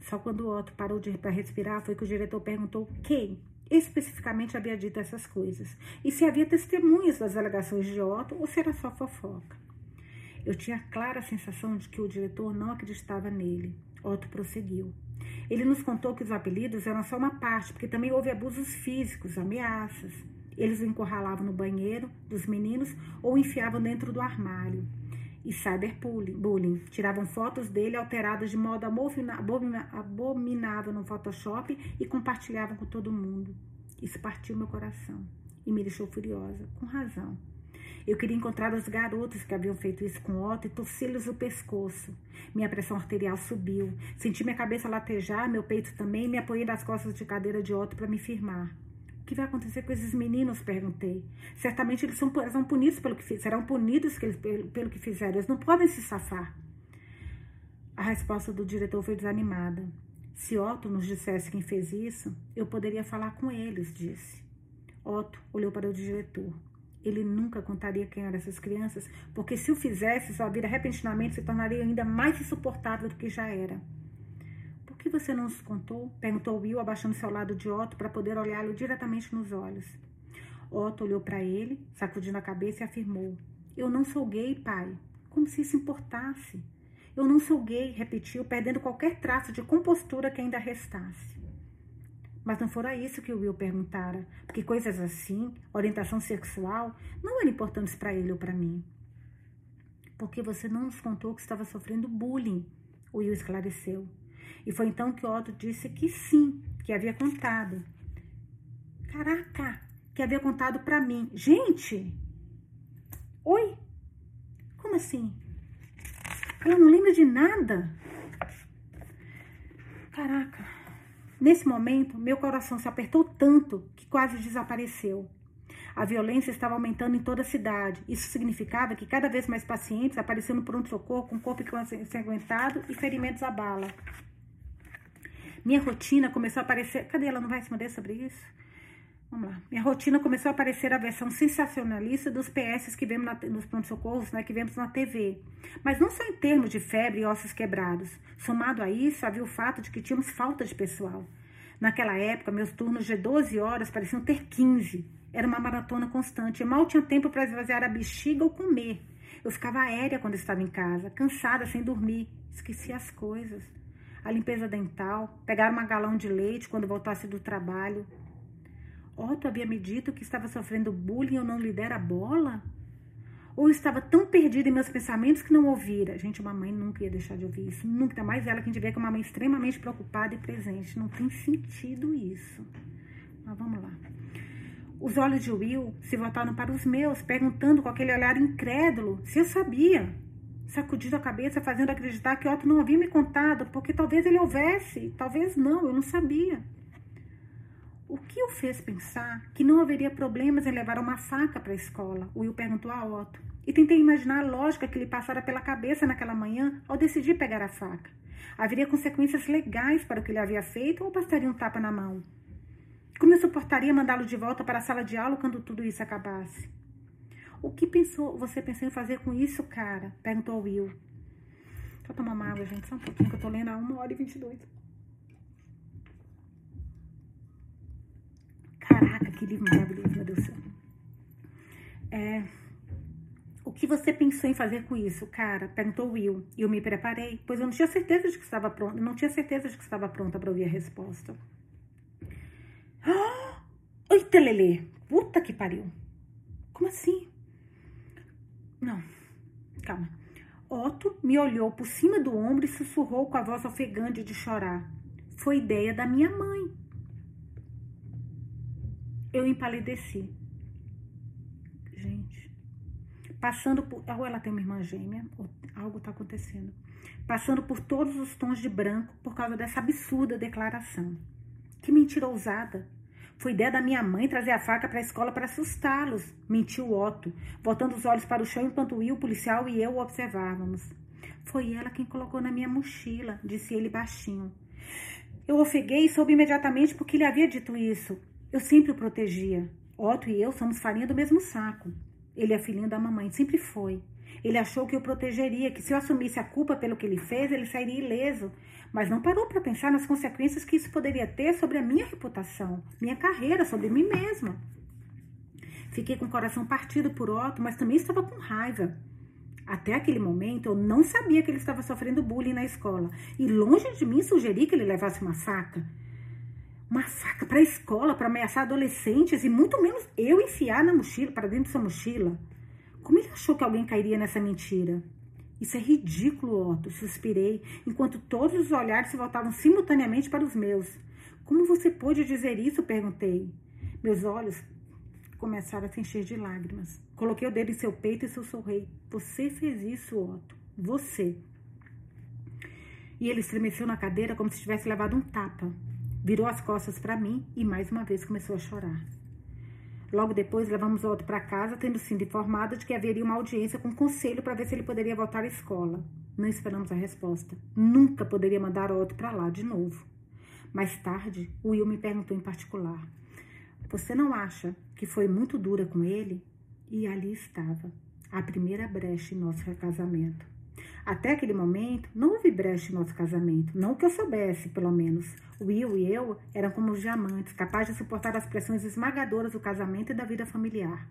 Só quando Otto parou para respirar foi que o diretor perguntou quem especificamente havia dito essas coisas e se havia testemunhas das alegações de Otto ou se era só fofoca. Eu tinha clara sensação de que o diretor não acreditava nele. Otto prosseguiu. Ele nos contou que os apelidos eram só uma parte, porque também houve abusos físicos, ameaças. Eles o encurralavam no banheiro dos meninos ou o enfiavam dentro do armário. E cyberbullying. Tiravam fotos dele alteradas de modo abominável no Photoshop e compartilhavam com todo mundo. Isso partiu meu coração e me deixou furiosa, com razão. Eu queria encontrar os garotos que haviam feito isso com Otto e torcer-lhes o pescoço. Minha pressão arterial subiu. Senti minha cabeça latejar, meu peito também, e me apoiei nas costas de cadeira de Otto para me firmar. O que vai acontecer com esses meninos? Perguntei. Certamente eles são, são punidos pelo que serão punidos pelo, pelo que fizeram. Eles não podem se safar. A resposta do diretor foi desanimada. Se Otto nos dissesse quem fez isso, eu poderia falar com eles, disse. Otto olhou para o diretor. Ele nunca contaria quem eram essas crianças, porque se o fizesse, sua vida repentinamente se tornaria ainda mais insuportável do que já era. Que você não nos contou? Perguntou Will, abaixando seu lado de Otto para poder olhá-lo diretamente nos olhos. Otto olhou para ele, sacudindo a cabeça e afirmou: Eu não sou gay, pai. Como se isso importasse. Eu não sou gay, repetiu, perdendo qualquer traço de compostura que ainda restasse. Mas não fora isso que o Will perguntara, porque coisas assim, orientação sexual, não eram importantes para ele ou para mim. Porque você não nos contou que estava sofrendo bullying, o Will esclareceu. E foi então que Otto disse que sim, que havia contado. Caraca, que havia contado para mim. Gente! Oi? Como assim? Ela não lembra de nada? Caraca. Nesse momento, meu coração se apertou tanto que quase desapareceu. A violência estava aumentando em toda a cidade. Isso significava que cada vez mais pacientes apareciam no pronto-socorro com corpo ensanguentado e ferimentos à bala. Minha rotina começou a aparecer. Cadê ela? Não vai responder sobre isso? Vamos lá. Minha rotina começou a aparecer a versão sensacionalista dos PS que vemos na, nos pronto-socorros, né, que vemos na TV. Mas não só em termos de febre e ossos quebrados. Somado a isso, havia o fato de que tínhamos falta de pessoal. Naquela época, meus turnos de 12 horas pareciam ter 15. Era uma maratona constante. Eu mal tinha tempo para esvaziar a bexiga ou comer. Eu ficava aérea quando estava em casa, cansada, sem dormir. Esquecia as coisas. A limpeza dental, pegar uma galão de leite quando voltasse do trabalho, Otto havia me dito que estava sofrendo bullying e eu não lhe dera bola? Ou estava tão perdida em meus pensamentos que não ouvira? Gente, uma mãe nunca ia deixar de ouvir isso. Nunca, ainda mais ela que a gente vê que é uma mãe extremamente preocupada e presente. Não tem sentido isso. Mas vamos lá. Os olhos de Will se voltaram para os meus, perguntando com aquele olhar incrédulo se eu sabia. Sacudindo a cabeça, fazendo acreditar que Otto não havia me contado, porque talvez ele houvesse, talvez não, eu não sabia. O que o fez pensar que não haveria problemas em levar uma faca para a escola? Will perguntou a Otto. E tentei imaginar a lógica que lhe passara pela cabeça naquela manhã ao decidir pegar a faca. Haveria consequências legais para o que ele havia feito ou bastaria um tapa na mão? Como eu suportaria mandá-lo de volta para a sala de aula quando tudo isso acabasse? O que pensou, você pensou em fazer com isso, cara? Perguntou Will. Deixa eu tomar uma água, gente, só um pouquinho que eu tô lendo a 1 hora e 22. Caraca, que livro maravilhoso, meu Deus do céu. É, o que você pensou em fazer com isso, cara? Perguntou Will. E eu me preparei, pois eu não tinha certeza de que estava pronta. Não tinha certeza de que estava pronta para ouvir a resposta. Ah! Eita, Lelê! Puta que pariu! Como assim? Não, calma. Otto me olhou por cima do ombro e sussurrou com a voz ofegante de chorar. Foi ideia da minha mãe. Eu empalideci. Gente. Passando por. Ou ela tem uma irmã gêmea, ou algo está acontecendo. Passando por todos os tons de branco por causa dessa absurda declaração. Que mentira ousada. Foi ideia da minha mãe trazer a faca para a escola para assustá-los, mentiu Otto, voltando os olhos para o chão enquanto Will, o policial e eu o observávamos. Foi ela quem colocou na minha mochila, disse ele baixinho. Eu ofeguei e soube imediatamente porque ele havia dito isso. Eu sempre o protegia. Otto e eu somos farinha do mesmo saco. Ele é filhinho da mamãe, sempre foi. Ele achou que eu protegeria, que se eu assumisse a culpa pelo que ele fez, ele sairia ileso. Mas não parou para pensar nas consequências que isso poderia ter sobre a minha reputação, minha carreira, sobre mim mesma. Fiquei com o coração partido por Otto, mas também estava com raiva. Até aquele momento, eu não sabia que ele estava sofrendo bullying na escola. E longe de mim sugerir que ele levasse uma faca uma faca para a escola, para ameaçar adolescentes e muito menos eu enfiar na mochila, para dentro dessa mochila. Como ele achou que alguém cairia nessa mentira? Isso é ridículo, Otto, suspirei, enquanto todos os olhares se voltavam simultaneamente para os meus. Como você pôde dizer isso? perguntei. Meus olhos começaram a se encher de lágrimas. Coloquei o dedo em seu peito e sussurrei: Você fez isso, Otto. Você. E ele estremeceu na cadeira como se tivesse levado um tapa. Virou as costas para mim e mais uma vez começou a chorar. Logo depois, levamos Otto para casa, tendo sido informada de que haveria uma audiência com o conselho para ver se ele poderia voltar à escola. Não esperamos a resposta. Nunca poderia mandar Otto para lá de novo. Mais tarde, o Will me perguntou em particular: Você não acha que foi muito dura com ele? E ali estava, a primeira brecha em nosso casamento. Até aquele momento, não houve brecha em nosso casamento, não que eu soubesse, pelo menos. Will e eu eram como diamantes, capazes de suportar as pressões esmagadoras do casamento e da vida familiar.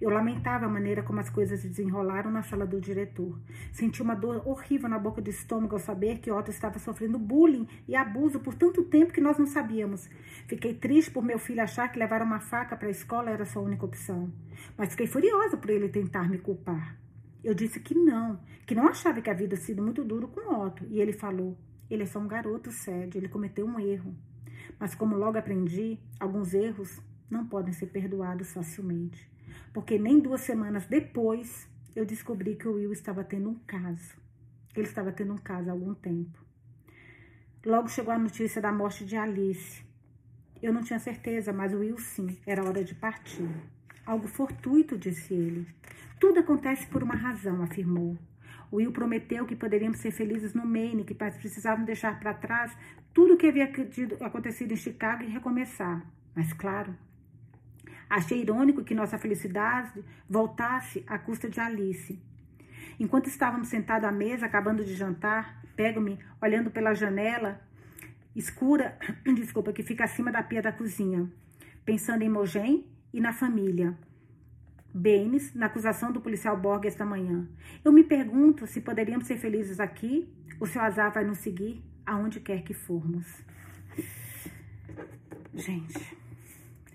Eu lamentava a maneira como as coisas se desenrolaram na sala do diretor. Senti uma dor horrível na boca do estômago ao saber que Otto estava sofrendo bullying e abuso por tanto tempo que nós não sabíamos. Fiquei triste por meu filho achar que levar uma faca para a escola era sua única opção. Mas fiquei furiosa por ele tentar me culpar. Eu disse que não, que não achava que a vida sido muito duro com Otto. E ele falou: ele é só um garoto, Sede, ele cometeu um erro. Mas como logo aprendi, alguns erros não podem ser perdoados facilmente. Porque nem duas semanas depois eu descobri que o Will estava tendo um caso. Ele estava tendo um caso há algum tempo. Logo chegou a notícia da morte de Alice. Eu não tinha certeza, mas o Will sim, era hora de partir. Algo fortuito, disse ele. Tudo acontece por uma razão, afirmou. Will prometeu que poderíamos ser felizes no Maine, que precisavam deixar para trás tudo o que havia acontecido em Chicago e recomeçar. Mas, claro, achei irônico que nossa felicidade voltasse à custa de Alice. Enquanto estávamos sentados à mesa, acabando de jantar, pego-me olhando pela janela escura, desculpa, que fica acima da pia da cozinha, pensando em Mogen e na família. Baines na acusação do policial Borges esta manhã. Eu me pergunto se poderíamos ser felizes aqui o azar vai nos seguir aonde quer que formos. Gente.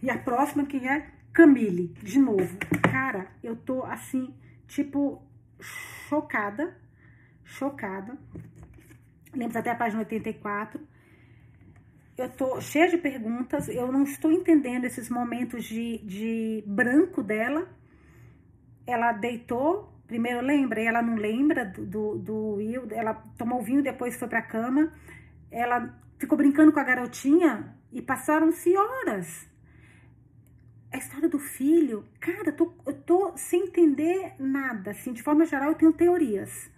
E a próxima que é Camille, de novo. Cara, eu tô assim, tipo, chocada. Chocada. Lembra até a página 84 eu tô cheia de perguntas, eu não estou entendendo esses momentos de, de branco dela, ela deitou, primeiro lembra, e ela não lembra do, do, do Will, ela tomou vinho, depois foi pra cama, ela ficou brincando com a garotinha e passaram-se horas. A história do filho, cara, eu tô, eu tô sem entender nada, assim, de forma geral eu tenho teorias.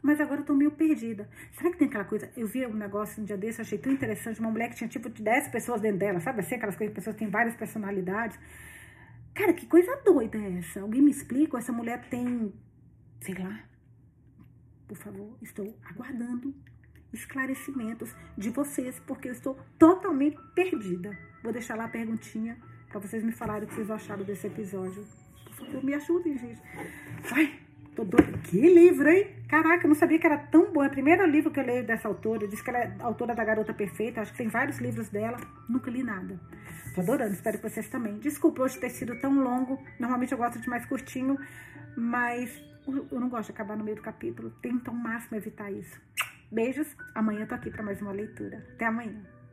Mas agora eu tô meio perdida. Será que tem aquela coisa? Eu vi um negócio um dia desse, achei tão interessante, uma mulher que tinha tipo 10 pessoas dentro dela, sabe assim, aquelas coisas pessoas têm várias personalidades. Cara, que coisa doida é essa? Alguém me explica? Essa mulher tem, sei lá. Por favor, estou aguardando esclarecimentos de vocês, porque eu estou totalmente perdida. Vou deixar lá a perguntinha para vocês me falarem o que vocês acharam desse episódio. Por favor, me ajudem, gente. Vai! Que livro, hein? Caraca, eu não sabia que era tão bom. É o primeiro livro que eu leio dessa autora. Diz que ela é autora da Garota Perfeita. Acho que tem vários livros dela. Nunca li nada. Tô adorando. Espero que vocês também. Desculpa hoje ter sido tão longo. Normalmente eu gosto de mais curtinho. Mas eu não gosto de acabar no meio do capítulo. Tento ao máximo evitar isso. Beijos. Amanhã eu tô aqui para mais uma leitura. Até amanhã.